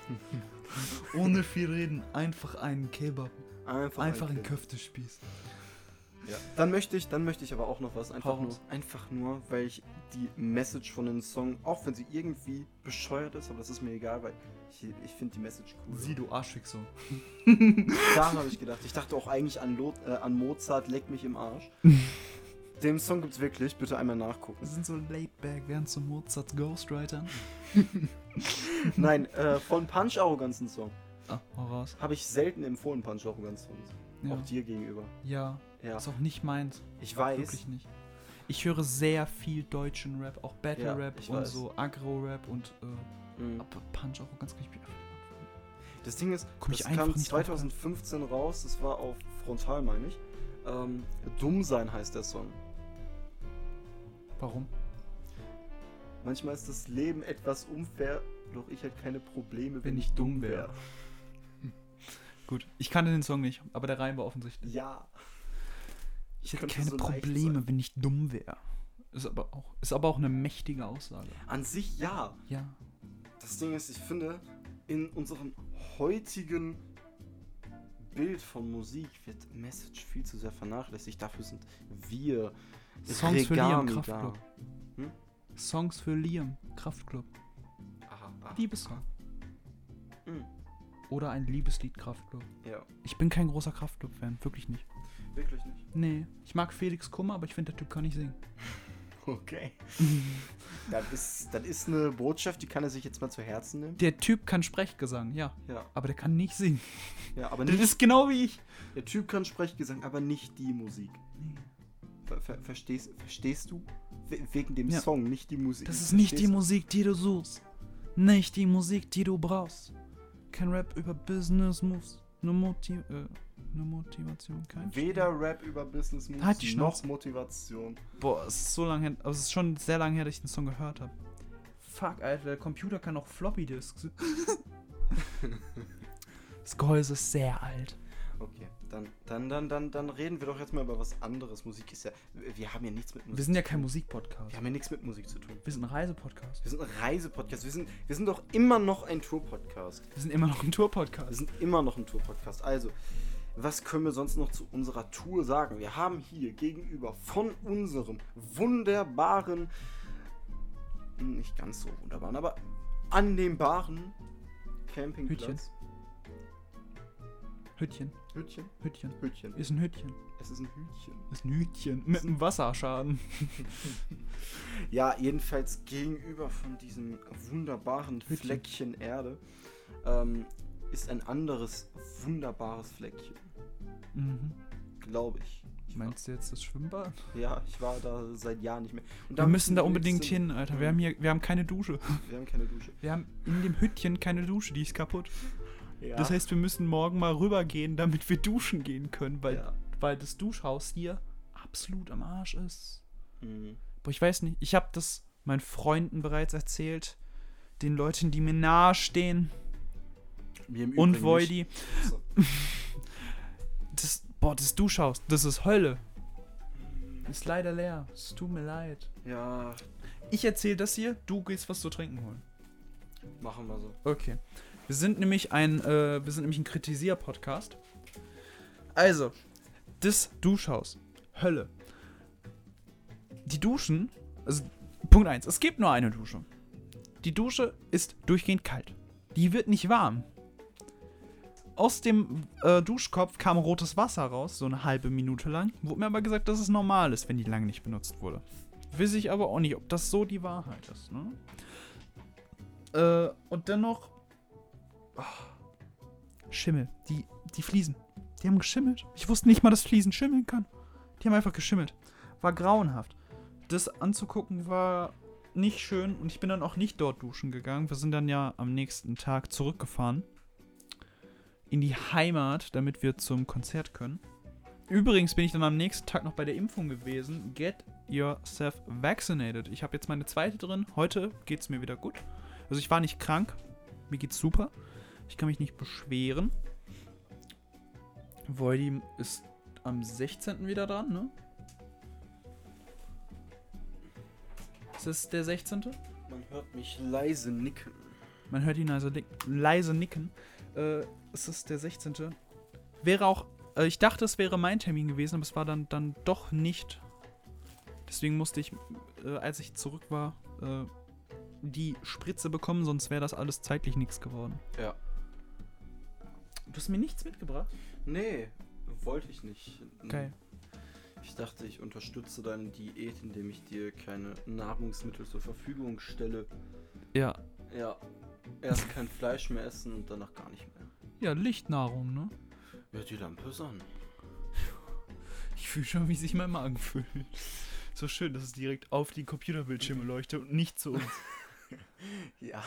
[LAUGHS] Ohne viel reden. Einfach einen Kebab. Einfach, Einfach ein einen Kind. Köftespieß. Ja. Dann möchte ich, dann möchte ich aber auch noch was. Einfach nur, einfach nur, weil ich die Message von dem Song, auch wenn sie irgendwie bescheuert ist, aber das ist mir egal, weil ich, ich finde die Message cool. Sieh, du Arschfixo. [LAUGHS] Daran habe ich gedacht. Ich dachte auch eigentlich an, Lo äh, an Mozart, leck mich im Arsch. [LAUGHS] Den Song gibt's wirklich, bitte einmal nachgucken. Wir sind so laid back, während so Mozarts Ghostwritern. [LAUGHS] Nein, äh, von Punch Arroganz ein Song. Ah, hau raus. Habe ich selten empfohlen, Punch Arroganz Songs. Ja. Auch dir gegenüber. ja, Ja. ist auch nicht meins. Ich weiß. Wirklich nicht. Ich höre sehr viel deutschen Rap, auch Battle Ja, Rap und weiß. so Agro-Rap und äh, Mhm. Punch auch ganz richtig. Das Ding ist, Komm ich das einfach kam nicht drauf 2015 raus, das war auf Frontal, meine ich. Ähm, Dumm sein heißt der Song. Warum? Manchmal ist das Leben etwas unfair, doch ich hätte keine Probleme, wenn, Wenn ich dumm dumm wär. wäre. [LAUGHS] Gut, ich kannte den Song nicht, aber der Reim war offensichtlich. Ja. Ich hätte keine so Probleme, wenn ich dumm wäre. Ist aber auch, ist aber auch eine mächtige Aussage. An sich ja. Ja. Das Ding ist, ich finde, in unserem heutigen Bild von Musik wird Message viel zu sehr vernachlässigt. Dafür sind wir Songs für Liam, Kraftklub. da. Songs für Liam, Kraftklub. Aha, aha. Liebessong. Mhm. Oder ein Liebeslied, Kraftklub. Ja, Ich bin kein großer Kraftklub-Fan, wirklich nicht. Wirklich nicht. Nee, ich mag Felix Kummer, aber ich finde, der Typ kann nicht singen. Okay. [LAUGHS] das, ist, das ist eine Botschaft, die kann er sich jetzt mal zu Herzen nehmen. Der Typ kann Sprechgesang, ja, Ja, aber der kann nicht singen. ja aber Das nicht, ist genau wie ich. der Typ kann Sprechgesang, aber nicht die Musik. Ver, ver, verstehst, verstehst du? We wegen dem Ja. Song, nicht die Musik. Das ist nicht die du? Musik, die du suchst. Nicht die Musik, die du brauchst. Kein Rap über Business Moves. Nur Motiv äh, eine Motivation, kein Weder Rap über Business Moves Halt noch. Motivation. Boah, es ist so lange her, also es ist schon sehr lange her, dass ich den Song gehört habe. Fuck, Alter, der Computer kann auch Floppy Disks. [LAUGHS] das Gehäuse ist sehr alt. Okay, dann, dann, dann, dann, dann reden wir doch jetzt mal über was anderes. Musik ist ja. Wir haben ja nichts mit Musik. Wir sind ja kein. Musikpodcast. Wir haben ja nichts mit Musik zu tun. Wir sind ein Reisepodcast. Wir sind ein Reisepodcast. Wir sind, wir sind doch immer noch ein Tour-Podcast. Wir sind immer noch ein Wir Tour-Podcast. sind immer noch ein Tour-Podcast. Also, was können wir sonst noch zu unserer Tour sagen? Wir haben hier gegenüber von unserem wunderbaren, nicht ganz so wunderbaren, aber annehmbaren Campingplatz. Hütchen, Hütchen? Hütchen. Hütchen. Ist ein Hütchen. Es ist ein Hütchen. Ist ein Hütchen. Mit einem Wasserschaden. [LAUGHS] Ja, jedenfalls gegenüber von diesem wunderbaren Hütchen. Fleckchen Erde ähm, ist ein anderes wunderbares Fleckchen. Mhm. Glaube ich. ich war, Meinst du jetzt das Schwimmbad? ja, ich war da seit Jahren nicht mehr. Wir müssen da unbedingt hin, Alter. Wir haben hier, wir haben keine Dusche. Wir haben keine Dusche. Wir haben in dem Hütchen keine Dusche, die ist kaputt. Ja. Das heißt, wir müssen morgen mal rübergehen, damit wir duschen gehen können, weil, ja. weil das Duschhaus hier absolut am Arsch ist. Mhm. Boah, ich weiß nicht, ich habe das meinen Freunden bereits erzählt, den Leuten, die mir nahe stehen Mir im und Voidi. So. [LAUGHS] Das, boah, das Duschhaus, das ist Hölle. Ist leider leer. Es tut mir leid. Ja, Ich erzähle das hier, du gehst was zu trinken holen. machen wir so. Okay. Wir sind nämlich ein, äh, wir sind nämlich ein Kritisier-Podcast. Also, das Duschhaus. Hölle. Die Duschen, also Punkt 1, es gibt nur eine Dusche. Die Dusche ist durchgehend kalt. Die wird nicht warm. Aus dem äh, Duschkopf kam rotes Wasser raus, so eine halbe Minute lang. Wurde mir aber gesagt, dass es normal ist, wenn die lange nicht benutzt wurde. Weiß ich aber auch nicht, ob das so die Wahrheit ist, ne? Äh, und dennoch. Oh, Schimmel. Die, die Fliesen. Die haben geschimmelt. Ich wusste nicht mal, dass Fliesen schimmeln kann. Die haben einfach geschimmelt. War grauenhaft. Das anzugucken war nicht schön und ich bin dann auch nicht dort duschen gegangen. Wir sind dann ja am nächsten Tag zurückgefahren. In die Heimat, damit wir zum Konzert können. Übrigens bin ich dann am nächsten Tag noch bei der Impfung gewesen. Get yourself vaccinated. Ich habe jetzt meine zweite drin. Heute geht es mir wieder gut. Also ich war nicht krank. Mir geht's super. Ich kann mich nicht beschweren. Voidy ist am 16. wieder dran, ne? Ist das der 16.? Man hört mich leise nicken. Man hört ihn leise, nick leise nicken. Äh, es ist der 16. Wäre auch, äh, ich dachte, es wäre mein Termin gewesen, aber es war dann, dann doch nicht. Deswegen musste ich, äh, als ich zurück war, äh, die Spritze bekommen, sonst wäre das alles zeitlich nichts geworden. Ja. Du hast mir nichts mitgebracht? Nee, wollte ich nicht. Geil. Ich dachte, ich unterstütze deine Diät, indem ich dir keine Nahrungsmittel zur Verfügung stelle. Ja. Ja. Erst kein Fleisch mehr essen und danach gar nicht mehr. Ja, Lichtnahrung, ne? Ja, die Lampe ist an. Ich fühle schon, wie sich mein Magen fühlt. So schön, dass es direkt auf die Computerbildschirme leuchtet und nicht zu uns. [LAUGHS] Ja.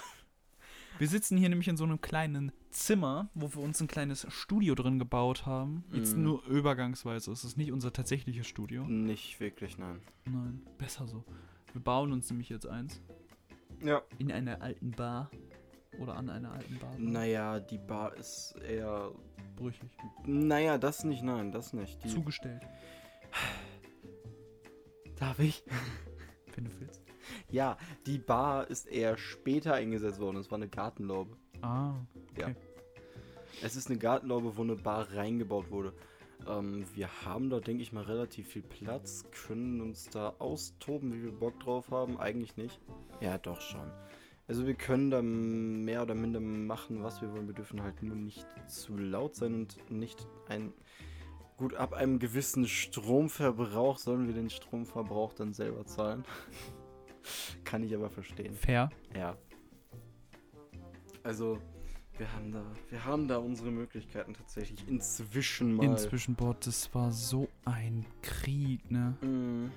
Wir sitzen hier nämlich in so einem kleinen Zimmer, wo wir uns ein kleines Studio drin gebaut haben. Jetzt Mhm. nur übergangsweise. Es ist nicht unser tatsächliches Studio. Nicht wirklich, nein. Nein, besser so. Wir bauen uns nämlich jetzt eins. Ja. In einer alten Bar. Oder an einer alten Bar. Naja, die Bar ist eher. Brüchig. Naja, das nicht, nein, das nicht. Die Zugestellt. Darf ich? Wenn du willst. Ja, die Bar ist eher später eingesetzt worden. Es war eine Gartenlaube. Ah. Es ist eine Gartenlaube, wo eine Bar reingebaut wurde. Ähm, wir haben da, denke ich mal, relativ viel Platz, können uns da austoben, wie wir Bock drauf haben. Eigentlich nicht. Ja, doch schon. Also wir können da mehr oder minder machen, was wir wollen. Wir dürfen halt nur nicht zu laut sein und nicht ein... Gut, ab einem gewissen Stromverbrauch sollen wir den Stromverbrauch dann selber zahlen. [LAUGHS] Kann ich aber verstehen. Fair. Ja. Also, wir haben da, wir haben da unsere Möglichkeiten tatsächlich inzwischen mal. Inzwischen, boah, das war so ein Krieg, ne? Mm.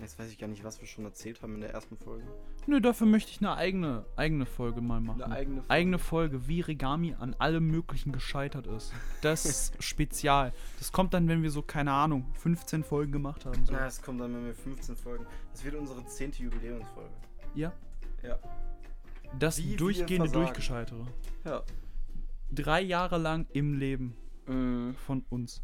Jetzt weiß ich gar nicht, was wir schon erzählt haben in der ersten Folge. Nö, dafür möchte ich eine eigene, eigene Folge mal machen. Eine eigene Folge. eigene Folge, wie Regami an allem Möglichen gescheitert ist. Das [LAUGHS] ist spezial. Das kommt dann, wenn wir so, keine Ahnung, 15 Folgen gemacht haben. So. Na, es kommt dann, wenn wir 15 Folgen. Das wird unsere 10. Jubiläumsfolge. Ja. Ja. Das Wie durchgehende. Durchgescheitere. Ja. Drei Jahre lang im Leben Mm. von uns.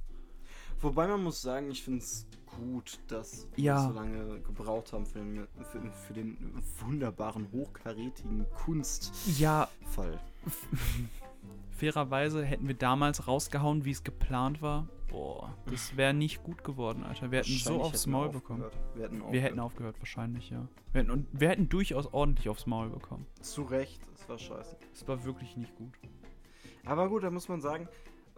Wobei man muss sagen, ich finde es gut, dass wir Ja. so lange gebraucht haben für den, für, für den wunderbaren, hochkarätigen Kunstfall. Ja, [LAUGHS] fairerweise hätten wir damals rausgehauen, wie es geplant war. Boah, das wäre nicht gut geworden, Alter. Wir hätten so aufs hätten wir Maul bekommen. Wir hätten aufgehört. Wir hätten aufgehört, wahrscheinlich, ja. Wir hätten, und wir hätten durchaus ordentlich aufs Maul bekommen. Zu Recht, es war scheiße. Es war wirklich nicht gut. Aber gut, da muss man sagen,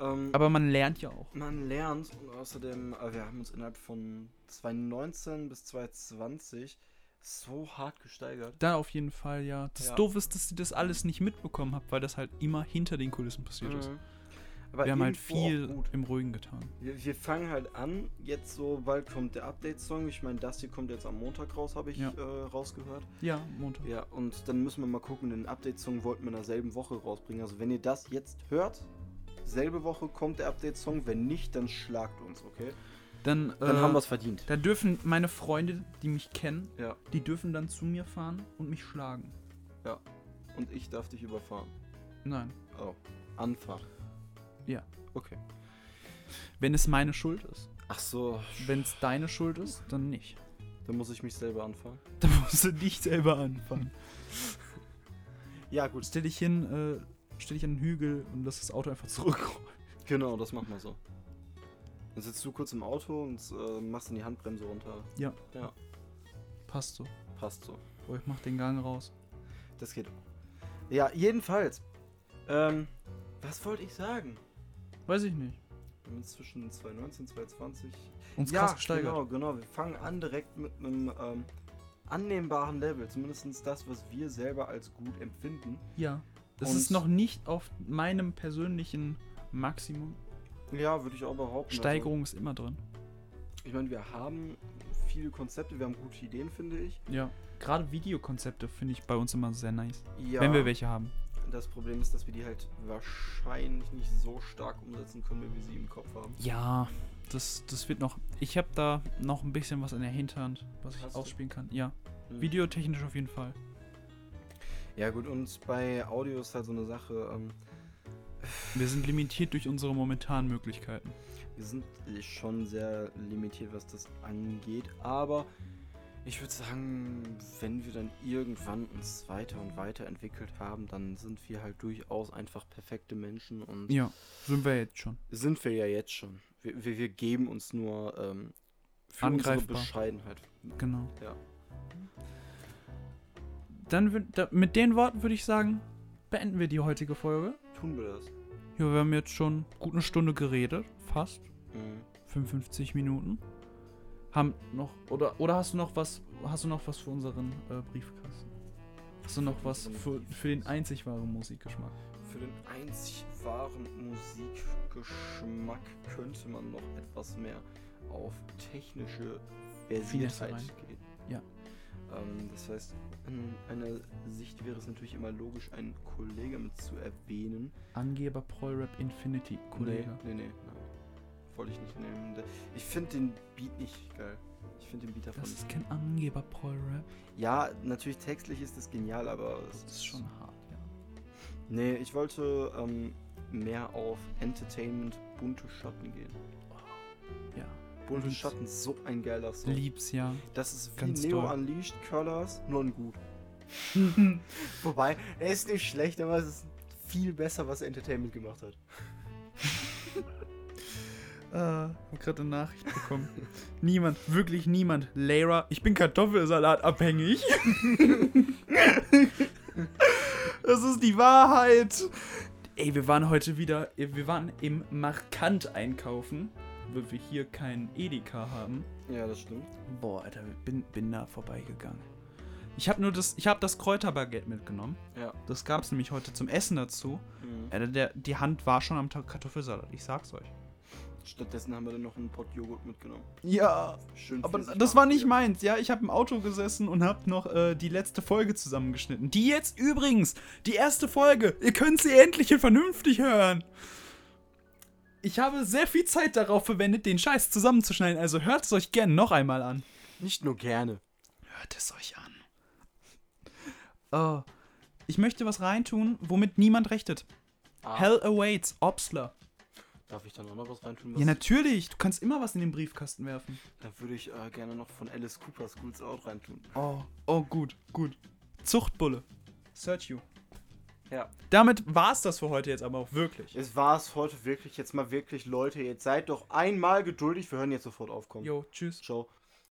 ähm, Aber man lernt ja auch. man lernt und außerdem, äh, wir haben uns innerhalb von 2019 bis 2020 so hart gesteigert. Da auf jeden Fall, ja. Das Ja. doof ist, dass ihr das alles nicht mitbekommen habt, weil das halt immer hinter den Kulissen passiert ist. Mhm. Aber Wir haben halt viel im Ruhigen getan. Wir, wir fangen halt an, jetzt so bald kommt der Update-Song. Ich meine, das hier kommt jetzt am Montag raus, habe ich Ja. äh, rausgehört. Ja, Montag. Ja, und dann müssen wir mal gucken, den Update-Song wollten wir in derselben Woche rausbringen. Also wenn ihr das jetzt hört, selbe Woche kommt der Update-Song. Wenn nicht, dann schlagt uns, okay? Dann, Dann äh, haben wir es verdient. Da dürfen meine Freunde, die mich kennen, Ja. die dürfen dann zu mir fahren und mich schlagen. Und ich darf dich überfahren. Nein. Oh. Anfahren. Ja. Okay. Wenn es meine Schuld ist. Ach so. Wenn es deine Schuld ist, dann nicht. Dann muss ich mich selber anfahren. Dann musst du dich selber anfangen. Ja, gut. Stell dich hin, äh, stell dich an den Hügel und lass das Auto einfach [LAUGHS] zurückrollen. Genau, das machen wir so. Dann sitzt du kurz im Auto und äh, machst dann die Handbremse runter. Passt so. Passt so. Boah, ich mach den Gang raus. Das geht. Ja, jedenfalls. Ähm, was wollte ich sagen? Weiß ich nicht. Wir haben uns zwischen 2019 und 2020. Uns ja, krass gesteigert. Genau, genau. Wir fangen an direkt mit einem ähm, annehmbaren Level. Zumindest das, was wir selber als gut empfinden. Ja. Das Und- ist noch nicht auf meinem persönlichen Maximum. Ja, würde ich auch behaupten. Steigerung ist immer drin. Also, ich meine, wir haben viele Konzepte, wir haben gute Ideen, finde ich. Ja. Gerade Videokonzepte finde ich bei uns immer sehr nice. Ja. Wenn wir welche haben. Das Problem ist, dass wir die halt wahrscheinlich nicht so stark umsetzen können, wie wir sie im Kopf haben. Ja, das, das wird noch. Ich habe da noch ein bisschen was in der Hinterhand, was ich Hast du? ausspielen kann. Ja. Hm. Videotechnisch auf jeden Fall. Ja gut, und bei Audio ist halt so eine Sache, ähm, Wir sind limitiert durch unsere momentanen Möglichkeiten. wir sind schon sehr limitiert, was das angeht, aber ich würde sagen, wenn wir dann irgendwann uns weiter und weiter entwickelt haben, dann sind wir halt durchaus einfach perfekte Menschen und Ja, sind wir jetzt schon. sind wir ja jetzt schon. Wir, wir, wir geben uns nur ähm, für unsere Angreifbar. Bescheidenheit. Genau. Ja. Dann da, mit den Worten würde ich sagen, beenden wir die heutige Folge. Tun wir das. Ja, wir haben jetzt schon gut eine Stunde geredet, fast. Mhm. 55 Minuten. haben noch oder oder hast du noch was hast du noch was für unseren äh, Briefkasten? Hast du noch was für, für den einzig wahren Musikgeschmack? Für den einzig wahren Musikgeschmack könnte man noch etwas mehr auf technische Versiertheit gehen. Ja. Ähm, das heißt, in einer Sicht wäre es natürlich immer logisch, einen Kollege mit zu erwähnen. Angeber Prolrap Infinity, Kollege. Nee, nee, nee. nein. Wollte ich nicht nehmen. Ich finde den Beat nicht geil. Ich finde den Beat davon Das ist kein Angeber Prolrap. Ja, natürlich textlich ist das genial, aber es Das ist schon hart, ja. Nee, ich wollte ähm, mehr auf Entertainment, bunte Schatten gehen. Bunte Schatten, so ein geiler Song. Lieb's ja. Das ist wie Ganz Neo toll. Unleashed Colors, nur in gut. [LAUGHS] Wobei, er ist nicht schlecht, aber es ist viel besser, was Entertainment gemacht hat. Äh, [LAUGHS] hab gerade eine Nachricht bekommen. niemand, wirklich niemand. Lara, ich bin Kartoffelsalat abhängig. [LAUGHS] das ist die Wahrheit. Ey, wir waren heute wieder, wir waren im Markant einkaufen, weil wir hier keinen Edeka haben. Ja, das stimmt. Boah, Alter, bin, bin da vorbeigegangen. Ich habe nur das, ich habe das Kräuterbaguette mitgenommen. Ja. Das gab's nämlich heute zum Essen dazu. Mhm. Alter, der, die Hand war schon am Kartoffelsalat, ich sag's euch. Stattdessen haben wir dann noch einen Pot Joghurt mitgenommen. Ja, Schön Aber das war nicht meins, ja. Ich habe im Auto gesessen und habe noch äh, die letzte Folge zusammengeschnitten. Die jetzt übrigens, die erste Folge. Ihr könnt sie endlich und vernünftig hören. Ich habe sehr viel Zeit darauf verwendet, den Scheiß zusammenzuschneiden. Also hört es euch gern noch einmal an. Nicht nur gerne. Hört es euch an. Oh. Ich möchte was reintun, womit niemand rechtet. Ah, Hell awaits, Obstler. Darf ich dann auch noch was reintun? Ja, Was, natürlich. Du kannst immer was in den Briefkasten werfen. dann würde ich äh, gerne noch von Alice Cooper Schools Out reintun. Oh, oh, gut, gut. Zuchtbulle. Search you. Ja. Damit war's das für heute jetzt aber auch wirklich. Es war es heute wirklich, jetzt mal wirklich, Leute, jetzt seid doch einmal geduldig, wir hören jetzt sofort aufkommen. Jo, tschüss. Ciao.